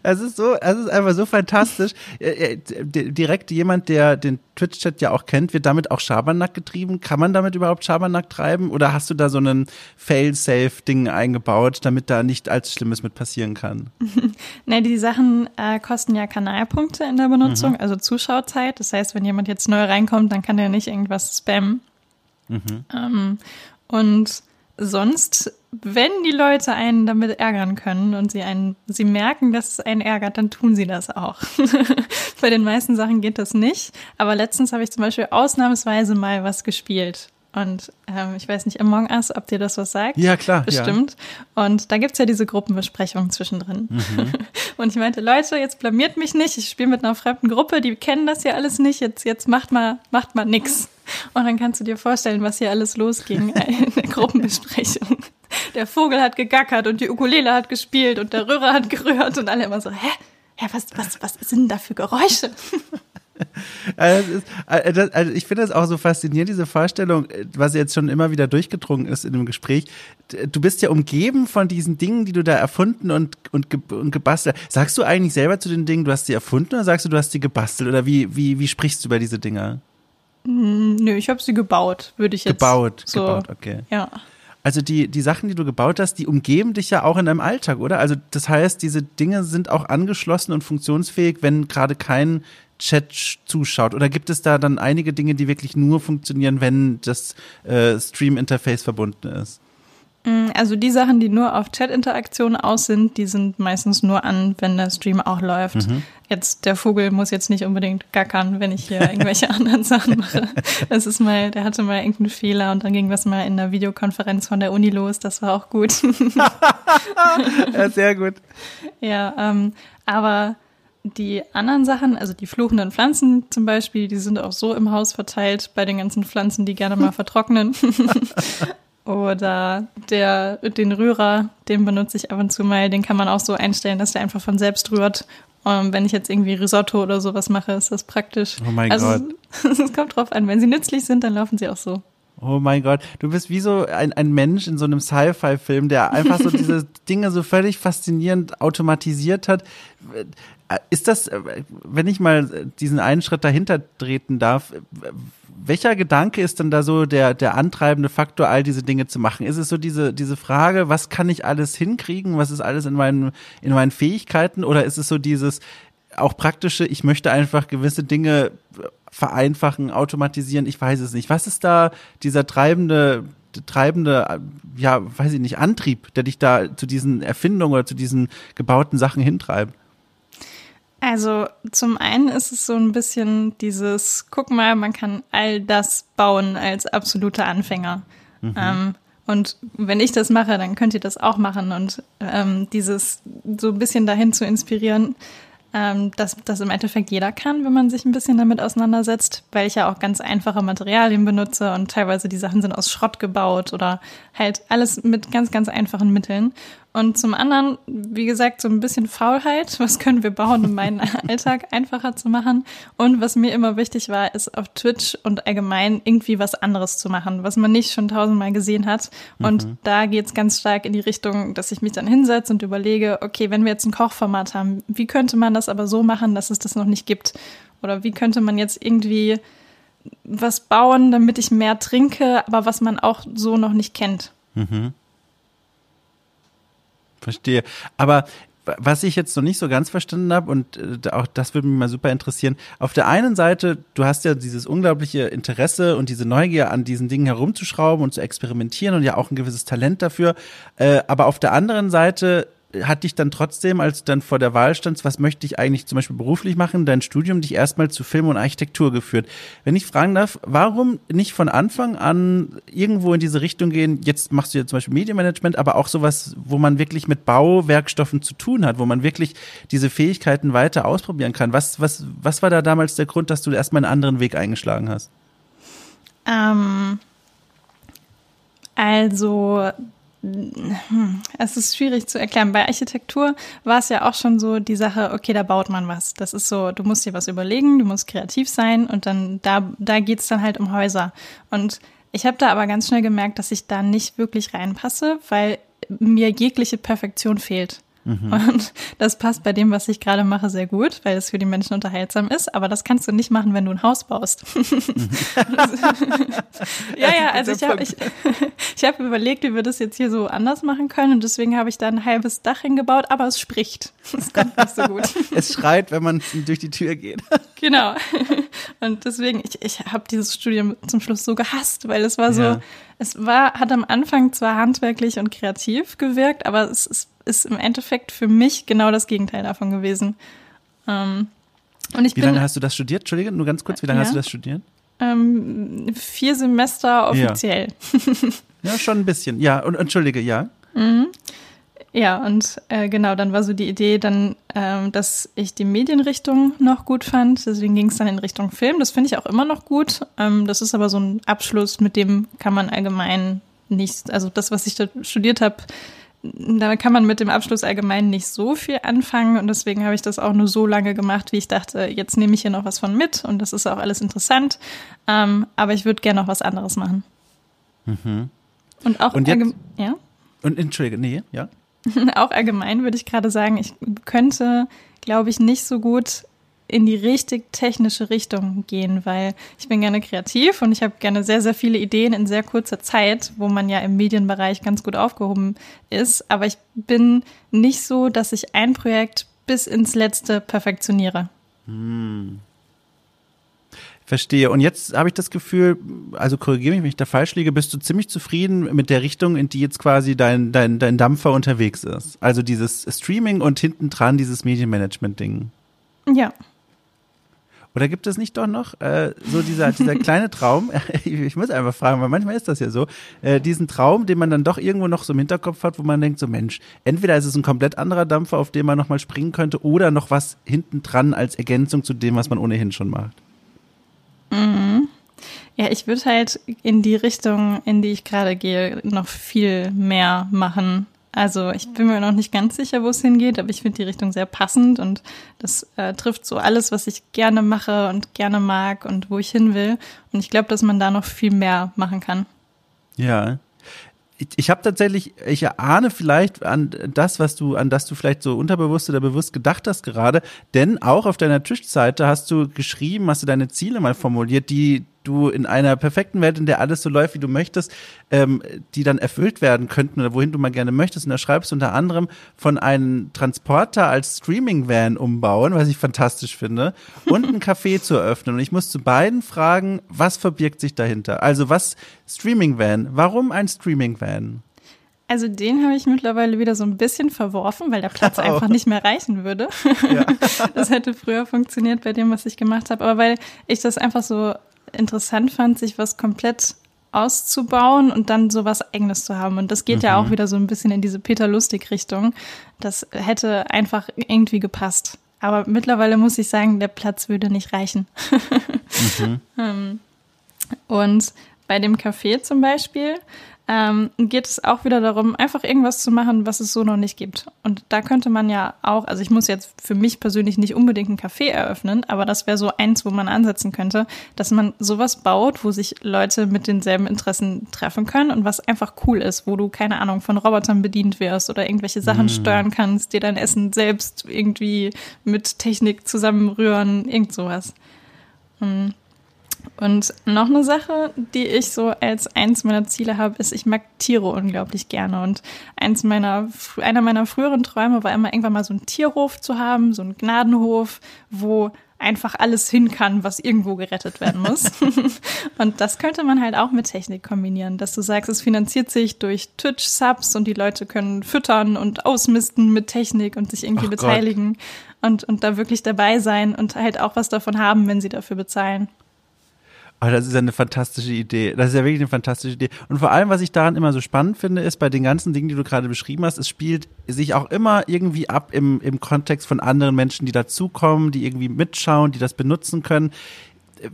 Es ist so, es ist einfach so fantastisch. Äh, äh, direkt jemand, der den Twitch-Chat ja auch kennt, wird damit auch Schabernack getrieben. Kann man damit überhaupt Schabernack treiben? Oder hast du da so einen Fail-Safe-Ding eingebaut, damit da nicht allzu Schlimmes mit passieren kann? ne, die Sachen äh, kosten ja Kanalpunkte in der Benutzung, mhm. also Zuschauzeit. Das heißt, wenn jemand jetzt neu reinkommt, dann kann der nicht irgendwas spammen. Mhm. Ähm, und sonst, wenn die Leute einen damit ärgern können und sie einen, sie merken, dass es einen ärgert, dann tun sie das auch. Bei den meisten Sachen geht das nicht. Aber letztens habe ich zum Beispiel ausnahmsweise mal was gespielt. Und ähm, ich weiß nicht, Among Us, ob dir das was sagt? Ja, klar. Bestimmt. Ja. Und da gibt's ja diese Gruppenbesprechung zwischendrin. Mhm. Und ich meinte, Leute, jetzt blamiert mich nicht. Ich spiele mit einer fremden Gruppe, die kennen das ja alles nicht. Jetzt, jetzt macht mal, macht mal nix. Und dann kannst du dir vorstellen, was hier alles losging in der Gruppenbesprechung. Der Vogel hat gegackert und die Ukulele hat gespielt und der Röhrer hat gerührt und alle immer so, hä? Ja, was, was, was sind denn da für Geräusche? Also, ist, äh, also ich finde das auch so faszinierend, diese Vorstellung, was jetzt schon immer wieder durchgedrungen ist in dem Gespräch. Du bist ja umgeben von diesen Dingen, die du da erfunden und, und, ge und gebastelt. Sagst du eigentlich selber zu den Dingen, du hast sie erfunden oder sagst du, du hast sie gebastelt? Oder wie, wie, wie sprichst du über diese Dinge? Hm, nö, ich habe sie gebaut, würde ich jetzt. Gebaut, so, gebaut, okay. Ja. Also die, die Sachen, die du gebaut hast, die umgeben dich ja auch in deinem Alltag, oder? Also das heißt, diese Dinge sind auch angeschlossen und funktionsfähig, wenn gerade kein Chat zuschaut. Oder gibt es da dann einige Dinge, die wirklich nur funktionieren, wenn das äh, Stream-Interface verbunden ist? Mm, also die Sachen, die nur auf Chat-Interaktion aus sind, die sind meistens nur an, wenn der Stream auch läuft. Mhm. Jetzt der Vogel muss jetzt nicht unbedingt gackern, wenn ich hier irgendwelche anderen Sachen mache. Das ist mal, der hatte mal irgendeinen Fehler und dann ging das mal in der Videokonferenz von der Uni los. Das war auch gut. ja, sehr gut. Ja, ähm, aber die anderen Sachen, also die fluchenden Pflanzen zum Beispiel, die sind auch so im Haus verteilt bei den ganzen Pflanzen, die gerne mal vertrocknen. Oder der, den Rührer, den benutze ich ab und zu mal. Den kann man auch so einstellen, dass der einfach von selbst rührt. Und wenn ich jetzt irgendwie Risotto oder sowas mache, ist das praktisch. Oh mein also, Gott. Es kommt drauf an. Wenn sie nützlich sind, dann laufen sie auch so. Oh mein Gott, du bist wie so ein, ein Mensch in so einem Sci-Fi-Film, der einfach so diese Dinge so völlig faszinierend automatisiert hat. Ist das, wenn ich mal diesen einen Schritt dahinter treten darf, welcher Gedanke ist denn da so der, der antreibende Faktor, all diese Dinge zu machen? Ist es so diese, diese Frage, was kann ich alles hinkriegen? Was ist alles in meinen, in meinen Fähigkeiten? Oder ist es so dieses, auch praktische, ich möchte einfach gewisse Dinge vereinfachen, automatisieren, ich weiß es nicht. Was ist da dieser treibende, treibende, ja, weiß ich nicht, Antrieb, der dich da zu diesen Erfindungen oder zu diesen gebauten Sachen hintreibt? Also zum einen ist es so ein bisschen dieses, guck mal, man kann all das bauen als absoluter Anfänger. Mhm. Ähm, und wenn ich das mache, dann könnt ihr das auch machen. Und ähm, dieses so ein bisschen dahin zu inspirieren, ähm, dass das im Endeffekt jeder kann, wenn man sich ein bisschen damit auseinandersetzt, weil ich ja auch ganz einfache Materialien benutze und teilweise die Sachen sind aus Schrott gebaut oder halt alles mit ganz, ganz einfachen Mitteln. Und zum anderen, wie gesagt, so ein bisschen Faulheit. Was können wir bauen, um meinen Alltag einfacher zu machen? Und was mir immer wichtig war, ist auf Twitch und allgemein irgendwie was anderes zu machen, was man nicht schon tausendmal gesehen hat. Und mhm. da geht's ganz stark in die Richtung, dass ich mich dann hinsetze und überlege, okay, wenn wir jetzt ein Kochformat haben, wie könnte man das aber so machen, dass es das noch nicht gibt? Oder wie könnte man jetzt irgendwie was bauen, damit ich mehr trinke, aber was man auch so noch nicht kennt? Mhm. Verstehe. Aber was ich jetzt noch nicht so ganz verstanden habe und äh, auch das würde mich mal super interessieren. Auf der einen Seite, du hast ja dieses unglaubliche Interesse und diese Neugier an diesen Dingen herumzuschrauben und zu experimentieren und ja auch ein gewisses Talent dafür. Äh, aber auf der anderen Seite hat dich dann trotzdem, als du dann vor der Wahl standst, was möchte ich eigentlich zum Beispiel beruflich machen, dein Studium dich erstmal zu Film und Architektur geführt. Wenn ich fragen darf, warum nicht von Anfang an irgendwo in diese Richtung gehen? Jetzt machst du ja zum Beispiel Medienmanagement, aber auch sowas, wo man wirklich mit Bauwerkstoffen zu tun hat, wo man wirklich diese Fähigkeiten weiter ausprobieren kann. Was, was, was war da damals der Grund, dass du erstmal einen anderen Weg eingeschlagen hast? Ähm, also es ist schwierig zu erklären. Bei Architektur war es ja auch schon so die Sache, okay, da baut man was. Das ist so, du musst dir was überlegen, du musst kreativ sein und dann da, da geht's dann halt um Häuser. Und ich habe da aber ganz schnell gemerkt, dass ich da nicht wirklich reinpasse, weil mir jegliche Perfektion fehlt. Mhm. Und das passt bei dem, was ich gerade mache, sehr gut, weil es für die Menschen unterhaltsam ist. Aber das kannst du nicht machen, wenn du ein Haus baust. Mhm. ja, ja, also ich habe ich, ich hab überlegt, wie wir das jetzt hier so anders machen können. Und deswegen habe ich da ein halbes Dach hingebaut, aber es spricht. Das kommt nicht so gut. es schreit, wenn man durch die Tür geht. genau. Und deswegen, ich, ich habe dieses Studium zum Schluss so gehasst, weil es war so, ja. es war, hat am Anfang zwar handwerklich und kreativ gewirkt, aber es, es ist im Endeffekt für mich genau das Gegenteil davon gewesen. Ähm, und ich wie bin, lange hast du das studiert? Entschuldige, nur ganz kurz, wie lange ja, hast du das studiert? Ähm, vier Semester offiziell. Ja. ja. schon ein bisschen. Ja, und entschuldige, ja. Mhm. Ja, und äh, genau, dann war so die Idee dann, ähm, dass ich die Medienrichtung noch gut fand. Deswegen ging es dann in Richtung Film. Das finde ich auch immer noch gut. Ähm, das ist aber so ein Abschluss, mit dem kann man allgemein nicht, also das, was ich da studiert habe, da kann man mit dem Abschluss allgemein nicht so viel anfangen und deswegen habe ich das auch nur so lange gemacht, wie ich dachte, jetzt nehme ich hier noch was von mit und das ist auch alles interessant, ähm, aber ich würde gerne noch was anderes machen. Mhm. Und auch und jetzt, ja. Und entschuldige, nee, ja. auch allgemein würde ich gerade sagen, ich könnte, glaube ich, nicht so gut in die richtig technische Richtung gehen, weil ich bin gerne kreativ und ich habe gerne sehr, sehr viele Ideen in sehr kurzer Zeit, wo man ja im Medienbereich ganz gut aufgehoben ist. Aber ich bin nicht so, dass ich ein Projekt bis ins letzte perfektioniere. Hm. Verstehe. Und jetzt habe ich das Gefühl, also korrigiere mich, wenn ich da falsch liege, bist du ziemlich zufrieden mit der Richtung, in die jetzt quasi dein, dein, dein Dampfer unterwegs ist. Also dieses Streaming und hinten dran dieses Medienmanagement-Ding. Ja. Oder gibt es nicht doch noch äh, so dieser, dieser kleine Traum, ich muss einfach fragen, weil manchmal ist das ja so, äh, diesen Traum, den man dann doch irgendwo noch so im Hinterkopf hat, wo man denkt, so Mensch, entweder ist es ein komplett anderer Dampfer, auf dem man nochmal springen könnte, oder noch was hinten dran als Ergänzung zu dem, was man ohnehin schon macht. Mhm. Ja, ich würde halt in die Richtung, in die ich gerade gehe, noch viel mehr machen. Also ich bin mir noch nicht ganz sicher, wo es hingeht, aber ich finde die Richtung sehr passend und das äh, trifft so alles, was ich gerne mache und gerne mag und wo ich hin will. Und ich glaube, dass man da noch viel mehr machen kann. Ja, ich, ich habe tatsächlich, ich ahne vielleicht an das, was du, an das du vielleicht so unterbewusst oder bewusst gedacht hast gerade, denn auch auf deiner Tischseite hast du geschrieben, hast du deine Ziele mal formuliert, die du in einer perfekten Welt, in der alles so läuft, wie du möchtest, ähm, die dann erfüllt werden könnten oder wohin du mal gerne möchtest. Und da schreibst du unter anderem von einem Transporter als Streaming-Van umbauen, was ich fantastisch finde, und ein Café zu eröffnen. Und ich muss zu beiden fragen, was verbirgt sich dahinter? Also was Streaming-Van? Warum ein Streaming-Van? Also den habe ich mittlerweile wieder so ein bisschen verworfen, weil der Platz oh. einfach nicht mehr reichen würde. Ja. das hätte früher funktioniert bei dem, was ich gemacht habe. Aber weil ich das einfach so interessant fand, sich was komplett auszubauen und dann so was Eigenes zu haben. Und das geht mhm. ja auch wieder so ein bisschen in diese Peter Lustig-Richtung. Das hätte einfach irgendwie gepasst. Aber mittlerweile muss ich sagen, der Platz würde nicht reichen. mhm. Ähm, und bei dem Café zum Beispiel ähm, geht es auch wieder darum, einfach irgendwas zu machen, was es so noch nicht gibt. Und da könnte man ja auch, also ich muss jetzt für mich persönlich nicht unbedingt ein Café eröffnen, aber das wäre so eins, wo man ansetzen könnte, dass man sowas baut, wo sich Leute mit denselben Interessen treffen können und was einfach cool ist, wo du, keine Ahnung, von Robotern bedient wirst oder irgendwelche Sachen mm. steuern kannst, dir dein Essen selbst irgendwie mit Technik zusammenrühren, irgend sowas. Mhm. Und noch eine Sache, die ich so als eins meiner Ziele habe, ist, ich mag Tiere unglaublich gerne. Und eins meiner, einer meiner früheren Träume war immer irgendwann mal so einen Tierhof zu haben, so einen Gnadenhof, wo einfach alles hin kann, was irgendwo gerettet werden muss. und das könnte man halt auch mit Technik kombinieren, dass du sagst, es finanziert sich durch Twitch-Subs und die Leute können füttern und ausmisten mit Technik und sich irgendwie Ach beteiligen und, und da wirklich dabei sein und halt auch was davon haben, wenn sie dafür bezahlen. Aber das ist ja eine fantastische Idee. Das ist ja wirklich eine fantastische Idee. Und vor allem, was ich daran immer so spannend finde, ist bei den ganzen Dingen, die du gerade beschrieben hast, es spielt sich auch immer irgendwie ab im, im Kontext von anderen Menschen, die dazukommen, die irgendwie mitschauen, die das benutzen können.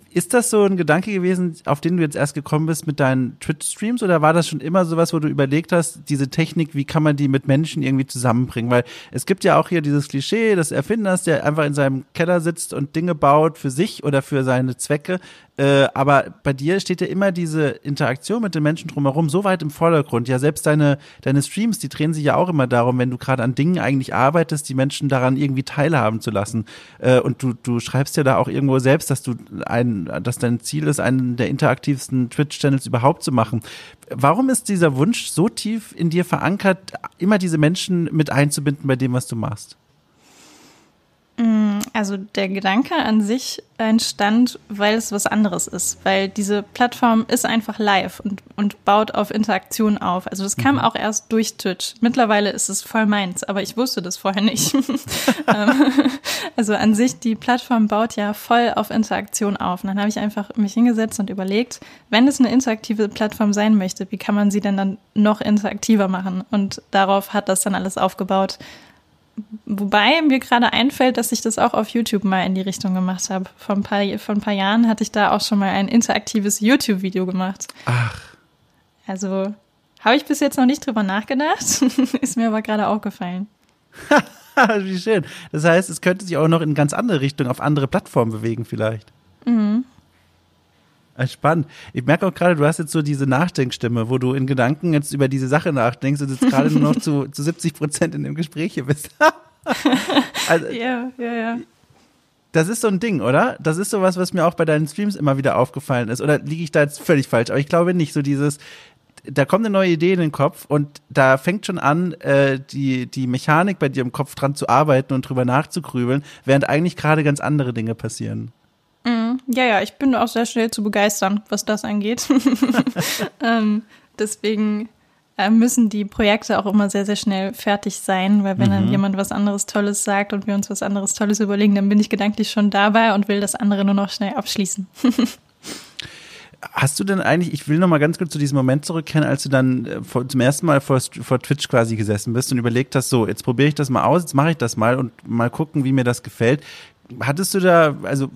Ist das so ein Gedanke gewesen, auf den du jetzt erst gekommen bist mit deinen Twitch-Streams oder war das schon immer sowas, wo du überlegt hast, diese Technik, wie kann man die mit Menschen irgendwie zusammenbringen? Weil es gibt ja auch hier dieses Klischee des Erfinders, der einfach in seinem Keller sitzt und Dinge baut für sich oder für seine Zwecke. Äh, aber bei dir steht ja immer diese Interaktion mit den Menschen drumherum so weit im Vordergrund. Ja, selbst deine, deine Streams, die drehen sich ja auch immer darum, wenn du gerade an Dingen eigentlich arbeitest, die Menschen daran irgendwie teilhaben zu lassen. Äh, und du, du schreibst ja da auch irgendwo selbst, dass du ein, dass dein Ziel ist, einen der interaktivsten Twitch-Channels überhaupt zu machen. Warum ist dieser Wunsch so tief in dir verankert, immer diese Menschen mit einzubinden bei dem, was du machst? Mm, also der Gedanke an sich entstand, weil es was anderes ist, weil diese Plattform ist einfach live und, und baut auf Interaktion auf. Also das kam mhm. auch erst durch Twitch. Mittlerweile ist es voll meins, aber ich wusste das vorher nicht. Ähm, also an sich, die Plattform baut ja voll auf Interaktion auf. Und dann habe ich einfach mich hingesetzt und überlegt, wenn es eine interaktive Plattform sein möchte, wie kann man sie denn dann noch interaktiver machen? Und darauf hat das dann alles aufgebaut. Wobei mir gerade einfällt, dass ich das auch auf YouTube mal in die Richtung gemacht habe. Vor ein paar, vor ein paar Jahren hatte ich da auch schon mal ein interaktives YouTube-Video gemacht. Ach. Also habe ich bis jetzt noch nicht drüber nachgedacht, ist mir aber gerade aufgefallen. Wie schön. Das heißt, es könnte sich auch noch in ganz andere Richtungen, auf andere Plattformen bewegen vielleicht. Mhm. Ah, spannend. Ich merke auch gerade, du hast jetzt so diese Nachdenkstimme, wo du in Gedanken jetzt über diese Sache nachdenkst und jetzt gerade nur noch zu, zu 70 Prozent in dem Gespräch hier bist. also, ja, ja, ja. Das ist so ein Ding, oder? Das ist so was, was mir auch bei deinen Streams immer wieder aufgefallen ist. Oder liege ich da jetzt völlig falsch? Aber ich glaube nicht. So dieses, da kommt eine neue Idee in den Kopf und da fängt schon an, äh, die, die Mechanik bei dir im Kopf dran zu arbeiten und drüber nachzugrübeln, während eigentlich gerade ganz andere Dinge passieren. Mhm. Ja, ja, ich bin auch sehr schnell zu begeistern, was das angeht. ähm, deswegen äh, müssen die Projekte auch immer sehr, sehr schnell fertig sein, weil wenn mhm. dann jemand was anderes Tolles sagt und wir uns was anderes Tolles überlegen, dann bin ich gedanklich schon dabei und will das andere nur noch schnell abschließen. Hast du denn eigentlich, ich will noch mal ganz kurz zu diesem Moment zurückkehren, als du dann äh, vor, zum ersten Mal vor, vor Twitch quasi gesessen bist und überlegt hast, so, jetzt probiere ich das mal aus, jetzt mache ich das mal und mal gucken, wie mir das gefällt. Hattest du da, also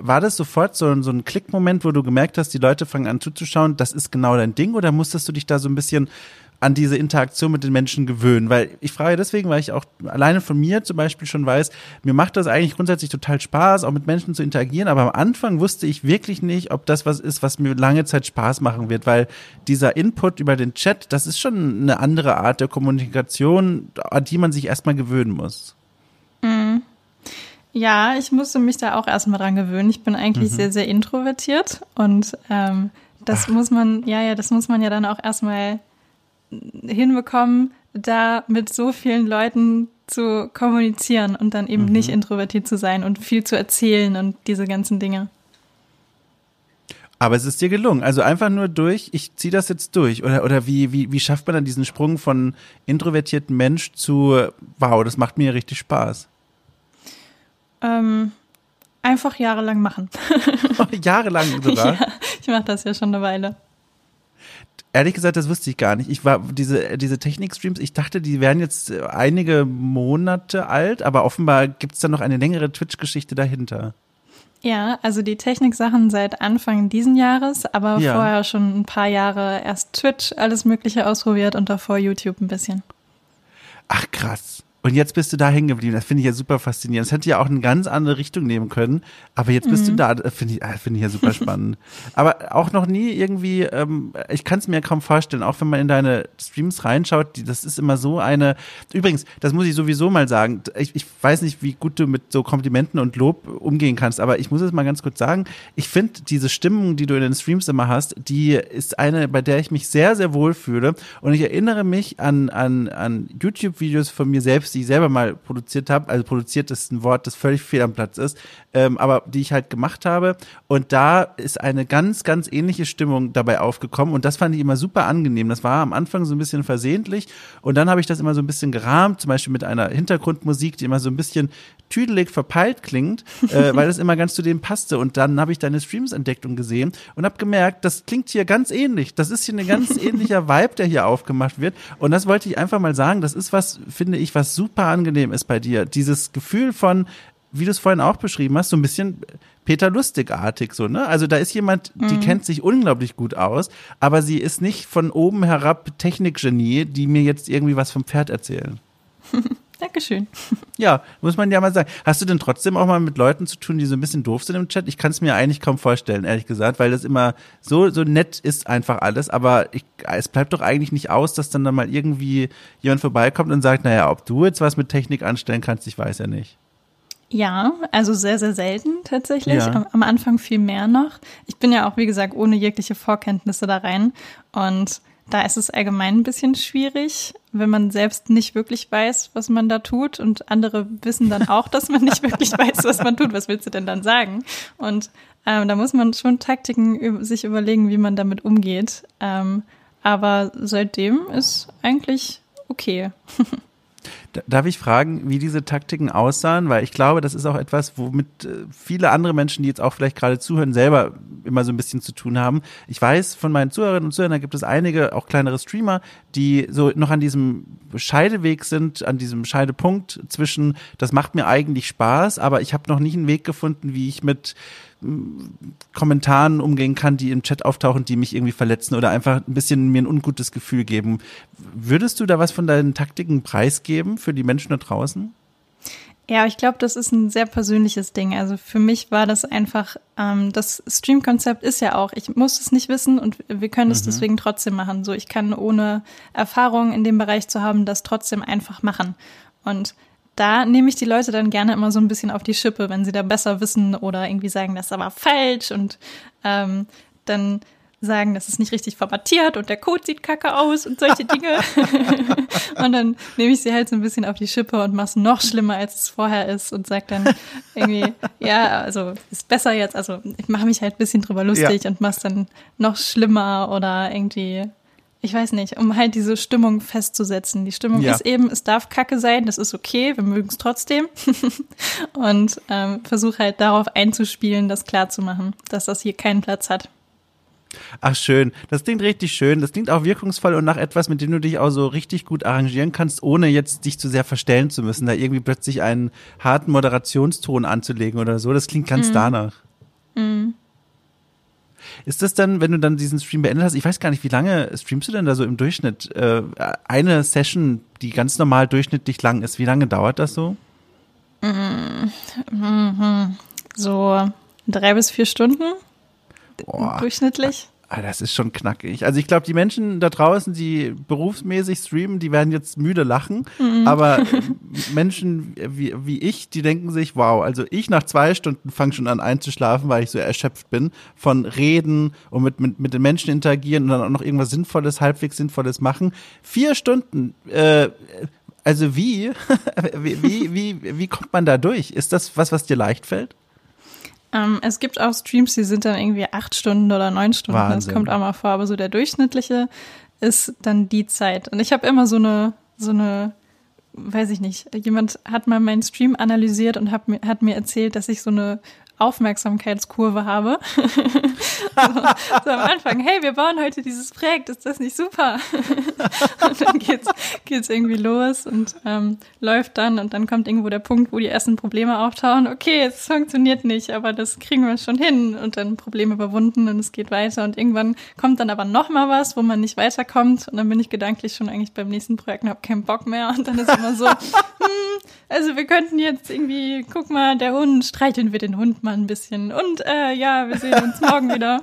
war das sofort so, so ein Klickmoment, wo du gemerkt hast, die Leute fangen an zuzuschauen, das ist genau dein Ding oder musstest du dich da so ein bisschen an diese Interaktion mit den Menschen gewöhnen? Weil ich frage deswegen, weil ich auch alleine von mir zum Beispiel schon weiß, mir macht das eigentlich grundsätzlich total Spaß, auch mit Menschen zu interagieren, aber am Anfang wusste ich wirklich nicht, ob das was ist, was mir lange Zeit Spaß machen wird, weil dieser Input über den Chat, das ist schon eine andere Art der Kommunikation, an die man sich erstmal gewöhnen muss. Mhm. Ja, ich musste mich da auch erstmal dran gewöhnen. Ich bin eigentlich mhm. sehr, sehr introvertiert und ähm, das Ach. muss man, ja, ja, das muss man ja dann auch erstmal hinbekommen, da mit so vielen Leuten zu kommunizieren und dann eben mhm. nicht introvertiert zu sein und viel zu erzählen und diese ganzen Dinge. Aber es ist dir gelungen. Also einfach nur durch, ich ziehe das jetzt durch. Oder, oder wie, wie, wie schafft man dann diesen Sprung von introvertierten Mensch zu, wow, das macht mir richtig Spaß? Ähm, einfach jahrelang machen. jahrelang sogar? Ja, ich mache das ja schon eine Weile. Ehrlich gesagt, das wusste ich gar nicht. Ich war diese diese Technik-Streams, ich dachte, die wären jetzt einige Monate alt, aber offenbar gibt es da noch eine längere Twitch-Geschichte dahinter. Ja, also die Technik-Sachen seit Anfang diesen Jahres, aber ja. vorher schon ein paar Jahre erst Twitch, alles Mögliche ausprobiert und davor YouTube ein bisschen. Ach krass. Und jetzt bist du da hängen geblieben. Das finde ich ja super faszinierend. Das hätte ja auch eine ganz andere Richtung nehmen können. Aber jetzt bist mhm. du da. Finde ich, äh, finde ich ja super spannend. aber auch noch nie irgendwie, ähm, ich kann es mir kaum vorstellen, auch wenn man in deine Streams reinschaut, die, das ist immer so eine. Übrigens, das muss ich sowieso mal sagen. Ich, ich weiß nicht, wie gut du mit so Komplimenten und Lob umgehen kannst, aber ich muss es mal ganz kurz sagen. Ich finde, diese Stimmung, die du in den Streams immer hast, die ist eine, bei der ich mich sehr, sehr wohl fühle. Und ich erinnere mich an, an, an YouTube-Videos von mir selbst, die ich selber mal produziert habe. Also produziert ist ein Wort, das völlig fehl am Platz ist, ähm, aber die ich halt gemacht habe. Und da ist eine ganz, ganz ähnliche Stimmung dabei aufgekommen. Und das fand ich immer super angenehm. Das war am Anfang so ein bisschen versehentlich. Und dann habe ich das immer so ein bisschen gerahmt, zum Beispiel mit einer Hintergrundmusik, die immer so ein bisschen tüdelig verpeilt klingt, äh, weil das immer ganz zu dem passte. Und dann habe ich deine Streams entdeckt und gesehen und habe gemerkt, das klingt hier ganz ähnlich. Das ist hier ein ganz ähnlicher Vibe, der hier aufgemacht wird. Und das wollte ich einfach mal sagen. Das ist was, finde ich, was super angenehm ist bei dir. Dieses Gefühl von, wie du es vorhin auch beschrieben hast, so ein bisschen Peter Lustig-artig, so, ne? Also da ist jemand, die mhm. kennt sich unglaublich gut aus, aber sie ist nicht von oben herab Technikgenie, die mir jetzt irgendwie was vom Pferd erzählen. Dankeschön. Ja, muss man ja mal sagen. Hast du denn trotzdem auch mal mit Leuten zu tun, die so ein bisschen doof sind im Chat? Ich kann es mir eigentlich kaum vorstellen, ehrlich gesagt, weil das immer so, so nett ist einfach alles. Aber ich, es bleibt doch eigentlich nicht aus, dass dann, dann mal irgendwie jemand vorbeikommt und sagt, naja, ob du jetzt was mit Technik anstellen kannst, ich weiß ja nicht. Ja, also sehr, sehr selten tatsächlich. Ja. Am, am Anfang viel mehr noch. Ich bin ja auch, wie gesagt, ohne jegliche Vorkenntnisse da rein. Und da ist es allgemein ein bisschen schwierig, wenn man selbst nicht wirklich weiß, was man da tut und andere wissen dann auch, dass man nicht wirklich weiß, was man tut. Was willst du denn dann sagen? Und ähm, da muss man schon Taktiken sich überlegen, wie man damit umgeht. Ähm, aber seitdem ist eigentlich okay. Darf ich fragen, wie diese Taktiken aussahen? Weil ich glaube, das ist auch etwas, womit äh, viele andere Menschen, die jetzt auch vielleicht gerade zuhören, selber immer so ein bisschen zu tun haben. Ich weiß von meinen Zuhörerinnen und Zuhörern, da gibt es einige, auch kleinere Streamer, die so noch an diesem Scheideweg sind, an diesem Scheidepunkt zwischen, das macht mir eigentlich Spaß, aber ich habe noch nicht einen Weg gefunden, wie ich mit Kommentaren umgehen kann, die im Chat auftauchen, die mich irgendwie verletzen oder einfach ein bisschen mir ein ungutes Gefühl geben. Würdest du da was von deinen Taktiken preisgeben für die Menschen da draußen? Ja, ich glaube, das ist ein sehr persönliches Ding. Also für mich war das einfach, ähm, das Stream-Konzept ist ja auch, ich muss es nicht wissen und wir können es mhm. deswegen trotzdem machen. So, ich kann ohne Erfahrung in dem Bereich zu haben, das trotzdem einfach machen. Und da nehme ich die Leute dann gerne immer so ein bisschen auf die Schippe, wenn sie da besser wissen oder irgendwie sagen, das ist aber falsch und ähm, dann sagen, das ist nicht richtig formatiert und der Code sieht kacke aus und solche Dinge. und dann nehme ich sie halt so ein bisschen auf die Schippe und mache es noch schlimmer, als es vorher ist und sage dann irgendwie, ja, also ist besser jetzt. Also ich mache mich halt ein bisschen drüber lustig ja. und mache es dann noch schlimmer oder irgendwie ich weiß nicht, um halt diese Stimmung festzusetzen. Die Stimmung ja. ist eben, es darf Kacke sein, das ist okay, wir mögen es trotzdem. und ähm, versuche halt darauf einzuspielen, das klarzumachen, dass das hier keinen Platz hat. Ach schön, das klingt richtig schön. Das klingt auch wirkungsvoll und nach etwas, mit dem du dich auch so richtig gut arrangieren kannst, ohne jetzt dich zu sehr verstellen zu müssen, da irgendwie plötzlich einen harten Moderationston anzulegen oder so. Das klingt ganz mhm. danach. Mhm. Ist das dann, wenn du dann diesen Stream beendet hast, ich weiß gar nicht, wie lange streamst du denn da so im Durchschnitt? Äh, eine Session, die ganz normal durchschnittlich lang ist, wie lange dauert das so? Mhm. So drei bis vier Stunden Boah. durchschnittlich. Ah, das ist schon knackig. Also ich glaube, die Menschen da draußen, die berufsmäßig streamen, die werden jetzt müde lachen. Mhm. Aber Menschen wie, wie ich, die denken sich, wow, also ich nach zwei Stunden fange schon an einzuschlafen, weil ich so erschöpft bin von Reden und mit, mit, mit den Menschen interagieren und dann auch noch irgendwas Sinnvolles, halbwegs Sinnvolles machen. Vier Stunden, äh, also wie, wie, wie, wie, wie kommt man da durch? Ist das was, was dir leicht fällt? Ähm, es gibt auch Streams, die sind dann irgendwie acht Stunden oder neun Stunden. Wahnsinn. Das kommt auch mal vor, aber so der durchschnittliche ist dann die Zeit. Und ich habe immer so eine, so eine, weiß ich nicht, jemand hat mal meinen Stream analysiert und hat mir, hat mir erzählt, dass ich so eine Aufmerksamkeitskurve habe. so, so, am Anfang, hey, wir bauen heute dieses Projekt, ist das nicht super? und dann geht's, geht's irgendwie los und ähm, läuft dann und dann kommt irgendwo der Punkt, wo die ersten Probleme auftauchen. Okay, es funktioniert nicht, aber das kriegen wir schon hin und dann Probleme überwunden und es geht weiter und irgendwann kommt dann aber noch mal was, wo man nicht weiterkommt und dann bin ich gedanklich schon eigentlich beim nächsten Projekt und habe keinen Bock mehr und dann ist immer so, hm, also wir könnten jetzt irgendwie, guck mal, der Hund, streicheln wir den Hund mal mal ein bisschen. Und äh, ja, wir sehen uns morgen wieder.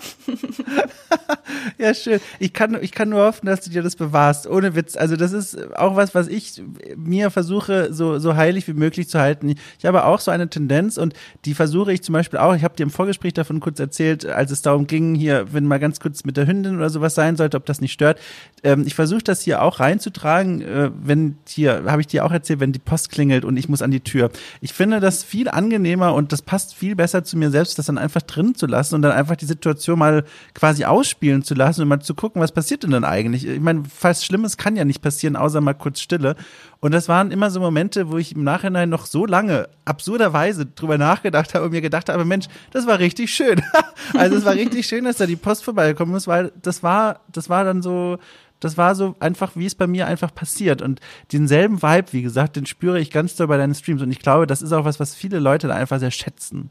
ja, schön. Ich kann, ich kann nur hoffen, dass du dir das bewahrst. Ohne Witz. Also das ist auch was, was ich mir versuche, so, so heilig wie möglich zu halten. Ich habe auch so eine Tendenz und die versuche ich zum Beispiel auch, ich habe dir im Vorgespräch davon kurz erzählt, als es darum ging, hier, wenn mal ganz kurz mit der Hündin oder sowas sein sollte, ob das nicht stört. Ähm, ich versuche das hier auch reinzutragen, äh, wenn hier, habe ich dir auch erzählt, wenn die Post klingelt und ich muss an die Tür. Ich finde das viel angenehmer und das passt viel besser besser zu mir selbst, das dann einfach drin zu lassen und dann einfach die Situation mal quasi ausspielen zu lassen und mal zu gucken, was passiert denn dann eigentlich. Ich meine, falls Schlimmes kann ja nicht passieren, außer mal kurz Stille. Und das waren immer so Momente, wo ich im Nachhinein noch so lange absurderweise drüber nachgedacht habe und mir gedacht habe, Mensch, das war richtig schön. also es war richtig schön, dass da die Post vorbeigekommen ist, weil das war, das war dann so, das war so einfach, wie es bei mir einfach passiert. Und denselben Vibe, wie gesagt, den spüre ich ganz doll bei deinen Streams. Und ich glaube, das ist auch was, was viele Leute da einfach sehr schätzen.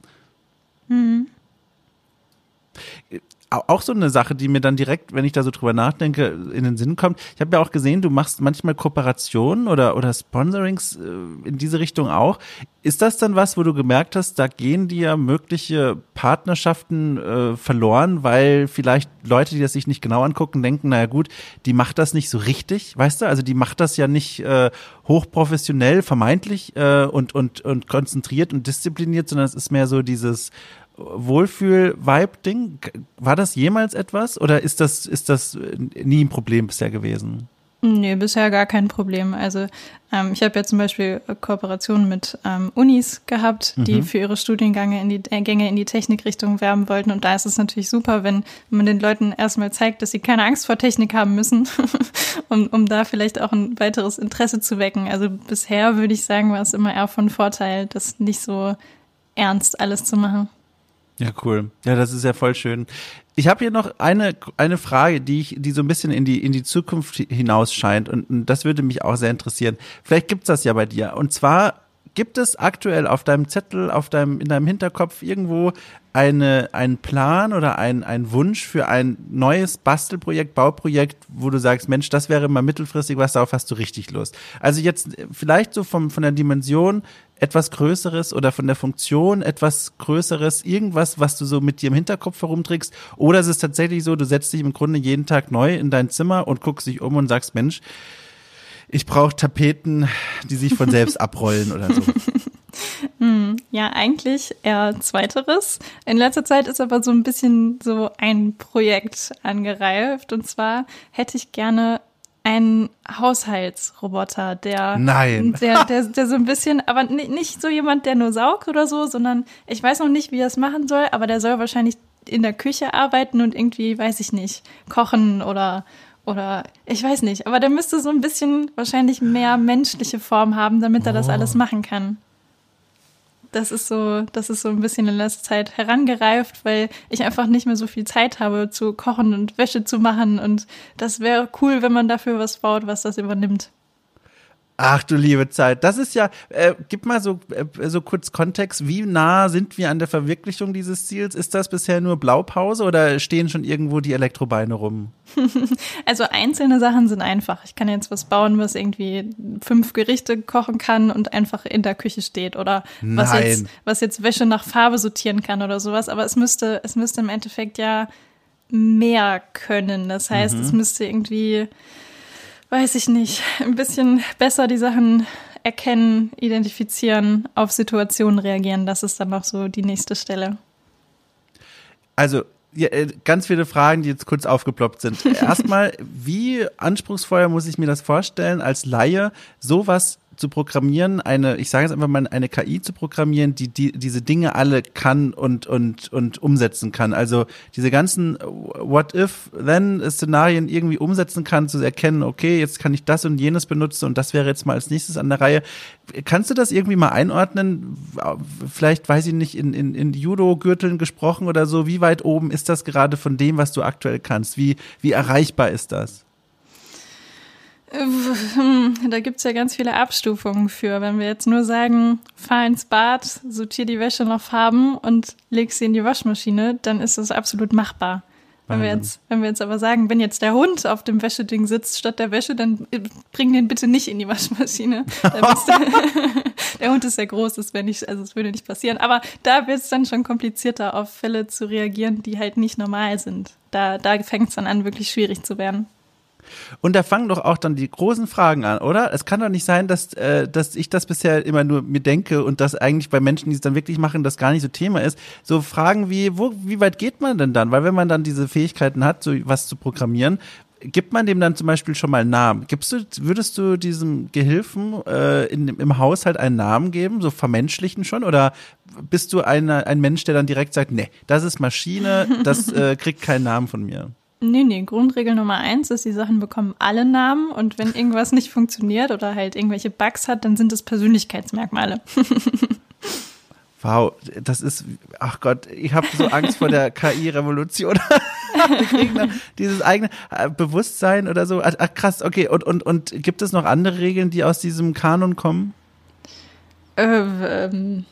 Mhm. Auch so eine Sache, die mir dann direkt, wenn ich da so drüber nachdenke, in den Sinn kommt. Ich habe ja auch gesehen, du machst manchmal Kooperationen oder, oder Sponsorings äh, in diese Richtung auch. Ist das dann was, wo du gemerkt hast, da gehen dir mögliche Partnerschaften äh, verloren, weil vielleicht Leute, die das sich nicht genau angucken, denken, naja gut, die macht das nicht so richtig, weißt du? Also die macht das ja nicht äh, hochprofessionell, vermeintlich äh, und, und, und konzentriert und diszipliniert, sondern es ist mehr so dieses Wohlfühl-Vibe-Ding? War das jemals etwas oder ist das, ist das nie ein Problem bisher gewesen? Nee, bisher gar kein Problem. Also ähm, ich habe ja zum Beispiel Kooperationen mit ähm, Unis gehabt, die mhm. für ihre Studiengänge in die äh, Gänge in die Technikrichtung werben wollten. Und da ist es natürlich super, wenn man den Leuten erstmal zeigt, dass sie keine Angst vor Technik haben müssen, um, um da vielleicht auch ein weiteres Interesse zu wecken. Also bisher würde ich sagen, war es immer eher von Vorteil, das nicht so ernst alles zu machen. Ja, cool. Ja, das ist ja voll schön. Ich habe hier noch eine, eine Frage, die ich, die so ein bisschen in die, in die Zukunft hinaus scheint und, und das würde mich auch sehr interessieren. Vielleicht gibt's das ja bei dir. Und zwar gibt es aktuell auf deinem Zettel, auf deinem, in deinem Hinterkopf irgendwo eine, einen Plan oder ein, ein Wunsch für ein neues Bastelprojekt, Bauprojekt, wo du sagst, Mensch, das wäre mal mittelfristig was, darauf hast du richtig Lust. Also jetzt vielleicht so vom, von der Dimension etwas Größeres oder von der Funktion etwas Größeres, irgendwas, was du so mit dir im Hinterkopf herumträgst? Oder ist es tatsächlich so, du setzt dich im Grunde jeden Tag neu in dein Zimmer und guckst dich um und sagst, Mensch, ich brauche Tapeten, die sich von selbst abrollen oder so. Hm, ja, eigentlich eher zweiteres. In letzter Zeit ist aber so ein bisschen so ein Projekt angereift. Und zwar hätte ich gerne ein Haushaltsroboter, der, Nein. der, der, der so ein bisschen, aber nicht so jemand, der nur saugt oder so, sondern ich weiß noch nicht, wie er es machen soll, aber der soll wahrscheinlich in der Küche arbeiten und irgendwie, weiß ich nicht, kochen oder oder ich weiß nicht, aber der müsste so ein bisschen wahrscheinlich mehr menschliche Form haben, damit er oh. das alles machen kann. Das ist so, das ist so ein bisschen in letzter Zeit herangereift, weil ich einfach nicht mehr so viel Zeit habe zu kochen und Wäsche zu machen und das wäre cool, wenn man dafür was baut, was das übernimmt. Ach du liebe Zeit, das ist ja, äh, gib mal so, äh, so kurz Kontext, wie nah sind wir an der Verwirklichung dieses Ziels? Ist das bisher nur Blaupause oder stehen schon irgendwo die Elektrobeine rum? also einzelne Sachen sind einfach. Ich kann jetzt was bauen, was irgendwie fünf Gerichte kochen kann und einfach in der Küche steht oder was jetzt, was jetzt Wäsche nach Farbe sortieren kann oder sowas. Aber es müsste, es müsste im Endeffekt ja mehr können. Das heißt, mhm. es müsste irgendwie weiß ich nicht, ein bisschen besser die Sachen erkennen, identifizieren, auf Situationen reagieren. Das ist dann noch so die nächste Stelle. Also ja, äh, ganz viele Fragen, die jetzt kurz aufgeploppt sind. Erstmal, wie anspruchsvoll muss ich mir das vorstellen, als Laie sowas zu programmieren, eine, ich sage jetzt einfach mal, eine KI zu programmieren, die, die diese Dinge alle kann und, und, und umsetzen kann. Also diese ganzen What-if-Then-Szenarien irgendwie umsetzen kann, zu erkennen, okay, jetzt kann ich das und jenes benutzen und das wäre jetzt mal als nächstes an der Reihe. Kannst du das irgendwie mal einordnen? Vielleicht, weiß ich nicht, in, in, in Judo-Gürteln gesprochen oder so. Wie weit oben ist das gerade von dem, was du aktuell kannst? Wie, wie erreichbar ist das? Da gibt's ja ganz viele Abstufungen für. Wenn wir jetzt nur sagen, fahr ins Bad, sortier die Wäsche nach Farben und leg sie in die Waschmaschine, dann ist das absolut machbar. Wenn wir, jetzt, wenn wir jetzt aber sagen, wenn jetzt der Hund auf dem Wäscheding sitzt statt der Wäsche, dann äh, bring den bitte nicht in die Waschmaschine. der, der Hund ist sehr groß, das wäre nicht, also es würde nicht passieren. Aber da wird es dann schon komplizierter, auf Fälle zu reagieren, die halt nicht normal sind. Da, da fängt es dann an, wirklich schwierig zu werden. Und da fangen doch auch dann die großen Fragen an, oder? Es kann doch nicht sein, dass, äh, dass ich das bisher immer nur mir denke und dass eigentlich bei Menschen, die es dann wirklich machen, das gar nicht so Thema ist. So Fragen wie, wo, wie weit geht man denn dann? Weil wenn man dann diese Fähigkeiten hat, so was zu programmieren, gibt man dem dann zum Beispiel schon mal einen Namen? Gibst du, würdest du diesem Gehilfen äh, in, im Haushalt einen Namen geben, so vermenschlichen schon? Oder bist du eine, ein Mensch, der dann direkt sagt, nee, das ist Maschine, das äh, kriegt keinen Namen von mir? Nee, nee, Grundregel Nummer eins ist, die Sachen bekommen alle Namen und wenn irgendwas nicht funktioniert oder halt irgendwelche Bugs hat, dann sind es Persönlichkeitsmerkmale. Wow, das ist, ach Gott, ich habe so Angst vor der KI-Revolution. dieses eigene äh, Bewusstsein oder so. Ach, krass, okay. Und, und, und gibt es noch andere Regeln, die aus diesem Kanon kommen? Äh, ähm,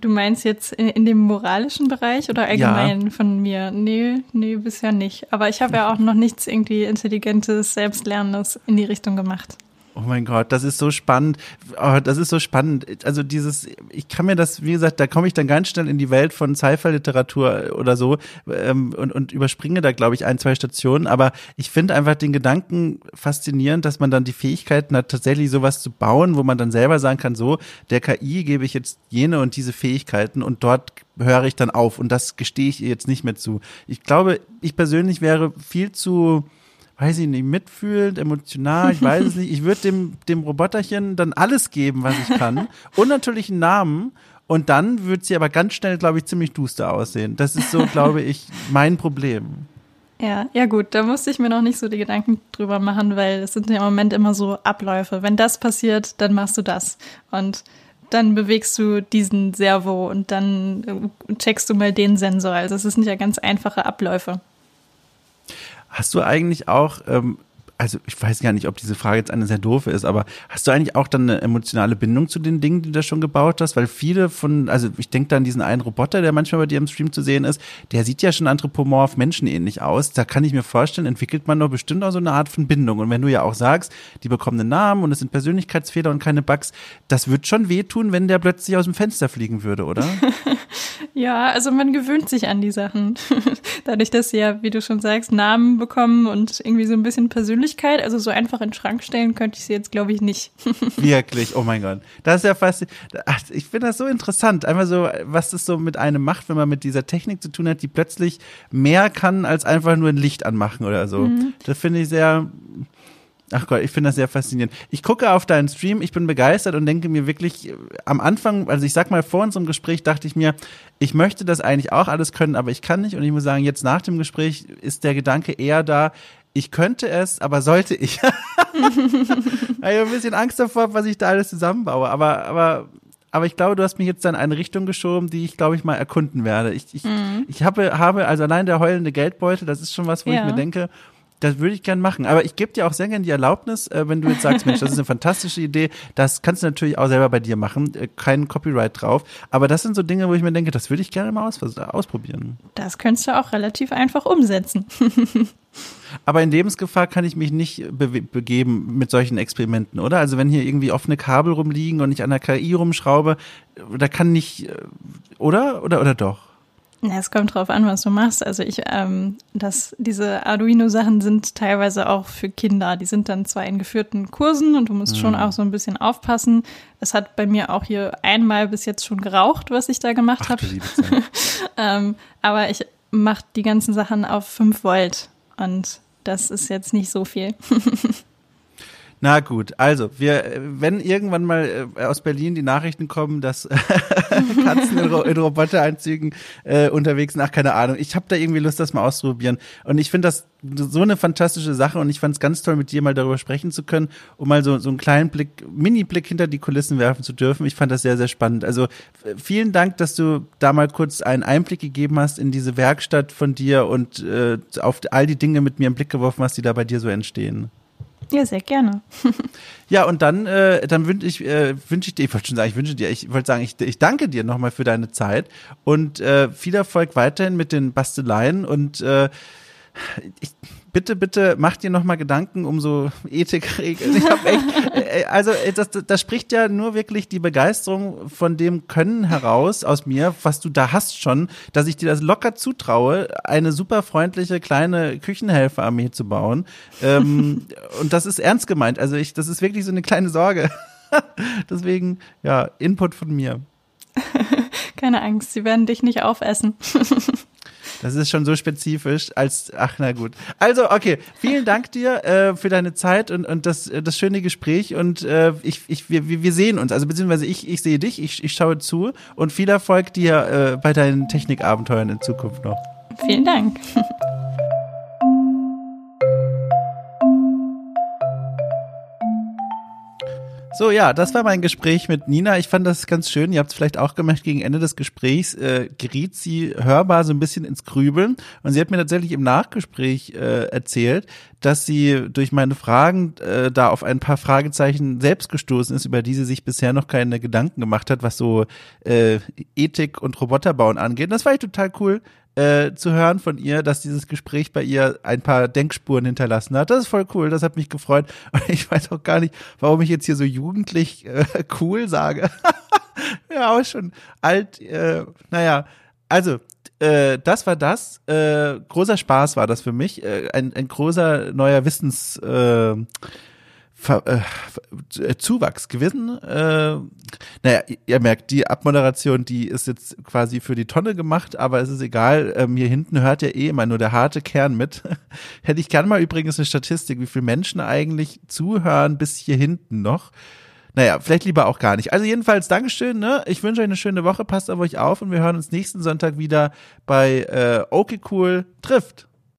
Du meinst jetzt in, in, dem moralischen Bereich oder allgemein ja. von mir? Nee, nee, bisher nicht. Aber ich habe ja auch noch nichts irgendwie Intelligentes, Selbstlernendes in die Richtung gemacht. Oh mein Gott, das ist so spannend. Oh, das ist so spannend. Also dieses, ich kann mir das, wie gesagt, da komme ich dann ganz schnell in die Welt von Sci-Fi-Literatur oder so ähm, und, und überspringe da, glaube ich, ein, zwei Stationen. Aber ich finde einfach den Gedanken faszinierend, dass man dann die Fähigkeiten hat, tatsächlich sowas zu bauen, wo man dann selber sagen kann, so, der KI gebe ich jetzt jene und diese Fähigkeiten und dort höre ich dann auf. Und das gestehe ich ihr jetzt nicht mehr zu. Ich glaube, ich persönlich wäre viel zu weiß ich nicht, mitfühlend, emotional, ich weiß es nicht. Ich würde dem, dem Roboterchen dann alles geben, was ich kann. Und natürlich einen Namen. Und dann wird sie aber ganz schnell, glaube ich, ziemlich duster aussehen. Das ist so, glaube ich, mein Problem. Ja, ja gut, da musste ich mir noch nicht so die Gedanken drüber machen, weil es sind ja im Moment immer so Abläufe. Wenn das passiert, dann machst du das. Und dann bewegst du diesen Servo und dann äh, checkst du mal den Sensor. Also es sind ja ganz einfache Abläufe. Hast du eigentlich auch, ähm, also ich weiß gar nicht, ob diese Frage jetzt eine sehr doofe ist, aber hast du eigentlich auch dann eine emotionale Bindung zu den Dingen, die du da schon gebaut hast? Weil viele von, also ich denke da an diesen einen Roboter, der manchmal bei dir im Stream zu sehen ist, der sieht ja schon anthropomorph, menschenähnlich aus. Da kann ich mir vorstellen, entwickelt man doch bestimmt auch so eine Art von Bindung. Und wenn du ja auch sagst, die bekommen einen Namen und es sind Persönlichkeitsfehler und keine Bugs, das wird schon wehtun, wenn der plötzlich aus dem Fenster fliegen würde, oder? ja, also man gewöhnt sich an die Sachen. Dadurch, dass sie ja, wie du schon sagst, Namen bekommen und irgendwie so ein bisschen Persönlichkeit Persönlichkeit, also so einfach in den Schrank stellen könnte ich sie jetzt, glaube ich, nicht. Wirklich, oh mein Gott. Das ist ja fast, ich finde das so interessant, einfach so, was das so mit einem macht, wenn man mit dieser Technik zu tun hat, die plötzlich mehr kann, als einfach nur ein Licht anmachen oder so. Mhm. Das finde ich sehr, Ach Gott, ich finde das sehr faszinierend. Ich gucke auf deinen Stream, ich bin begeistert und denke mir wirklich, am Anfang, also ich sag mal, vor unserem Gespräch dachte ich mir, ich möchte das eigentlich auch alles können, aber ich kann nicht. Und ich muss sagen, jetzt nach dem Gespräch ist der Gedanke eher da, ich könnte es, aber sollte ich. ich habe ein bisschen Angst davor, was ich da alles zusammenbaue. Aber, aber aber ich glaube, du hast mich jetzt in eine Richtung geschoben, die ich, glaube ich, mal erkunden werde. Ich, ich, mhm. ich habe, habe, also allein der heulende Geldbeutel, das ist schon was, wo ja. ich mir denke, das würde ich gern machen. Aber ich gebe dir auch sehr gerne die Erlaubnis, äh, wenn du jetzt sagst, Mensch, das ist eine fantastische Idee. Das kannst du natürlich auch selber bei dir machen. Äh, kein Copyright drauf. Aber das sind so Dinge, wo ich mir denke, das würde ich gerne mal aus, ausprobieren. Das könntest du auch relativ einfach umsetzen. Aber in Lebensgefahr kann ich mich nicht be begeben mit solchen Experimenten, oder? Also wenn hier irgendwie offene Kabel rumliegen und ich an der KI rumschraube, da kann nicht, äh, oder? Oder, oder doch? Ja, es kommt drauf an, was du machst. Also ich, ähm, das, diese Arduino-Sachen sind teilweise auch für Kinder. Die sind dann zwar in geführten Kursen und du musst mhm. schon auch so ein bisschen aufpassen. Es hat bei mir auch hier einmal bis jetzt schon geraucht, was ich da gemacht habe. ähm, aber ich mache die ganzen Sachen auf 5 Volt und das ist jetzt nicht so viel. Na gut, also wir, wenn irgendwann mal äh, aus Berlin die Nachrichten kommen, dass Katzen in, Ro in Roboteranzügen äh, unterwegs sind, ach keine Ahnung, ich habe da irgendwie Lust, das mal auszuprobieren. Und ich finde das so eine fantastische Sache und ich fand es ganz toll, mit dir mal darüber sprechen zu können, um mal so, so einen kleinen Blick, Mini-Blick hinter die Kulissen werfen zu dürfen. Ich fand das sehr, sehr spannend. Also vielen Dank, dass du da mal kurz einen Einblick gegeben hast in diese Werkstatt von dir und äh, auf all die Dinge mit mir im Blick geworfen hast, die da bei dir so entstehen. Ja, sehr gerne. ja, und dann, äh, dann wünsche ich, äh, wünsche ich dir, ich wollte schon sagen, ich wünsche dir, ich wollte sagen, ich, ich danke dir nochmal für deine Zeit und äh, viel Erfolg weiterhin mit den Basteleien und äh, ich, bitte, bitte mach dir nochmal Gedanken um so Ethikregeln. Ich hab echt, äh, also äh, das, das spricht ja nur wirklich die Begeisterung von dem Können heraus aus mir, was du da hast schon, dass ich dir das locker zutraue, eine super freundliche kleine Küchenhelferarmee zu bauen. Ähm, und das ist ernst gemeint. Also ich, das ist wirklich so eine kleine Sorge. Deswegen, ja, Input von mir. Keine Angst, sie werden dich nicht aufessen. Das ist schon so spezifisch, als, ach na gut. Also, okay, vielen Dank dir äh, für deine Zeit und, und das, das schöne Gespräch und äh, ich, ich, wir, wir sehen uns, also beziehungsweise ich, ich sehe dich, ich, ich schaue zu und viel Erfolg dir äh, bei deinen Technikabenteuern in Zukunft noch. Vielen Dank. So, ja, das war mein Gespräch mit Nina. Ich fand das ganz schön. Ihr habt es vielleicht auch gemerkt, gegen Ende des Gesprächs äh, geriet sie hörbar so ein bisschen ins Grübeln. Und sie hat mir tatsächlich im Nachgespräch äh, erzählt, dass sie durch meine Fragen äh, da auf ein paar Fragezeichen selbst gestoßen ist, über die sie sich bisher noch keine Gedanken gemacht hat, was so äh, Ethik und Roboterbauen angeht. Das war ich total cool äh, zu hören von ihr, dass dieses Gespräch bei ihr ein paar Denkspuren hinterlassen hat. Das ist voll cool, das hat mich gefreut. Und ich weiß auch gar nicht, warum ich jetzt hier so jugendlich äh, cool sage. ja, auch schon alt. Äh, naja, also äh, das war das. Äh, großer Spaß war das für mich. Äh, ein, ein großer neuer Wissens. Äh, Ver, äh, Zuwachs gewesen. Äh, naja, ihr merkt, die Abmoderation, die ist jetzt quasi für die Tonne gemacht, aber es ist egal. Ähm, hier hinten hört ja eh immer nur der harte Kern mit. Hätte ich gerne mal übrigens eine Statistik, wie viele Menschen eigentlich zuhören bis hier hinten noch. Naja, vielleicht lieber auch gar nicht. Also jedenfalls Dankeschön, ne? Ich wünsche euch eine schöne Woche, passt auf euch auf und wir hören uns nächsten Sonntag wieder bei äh, Okay Cool trifft.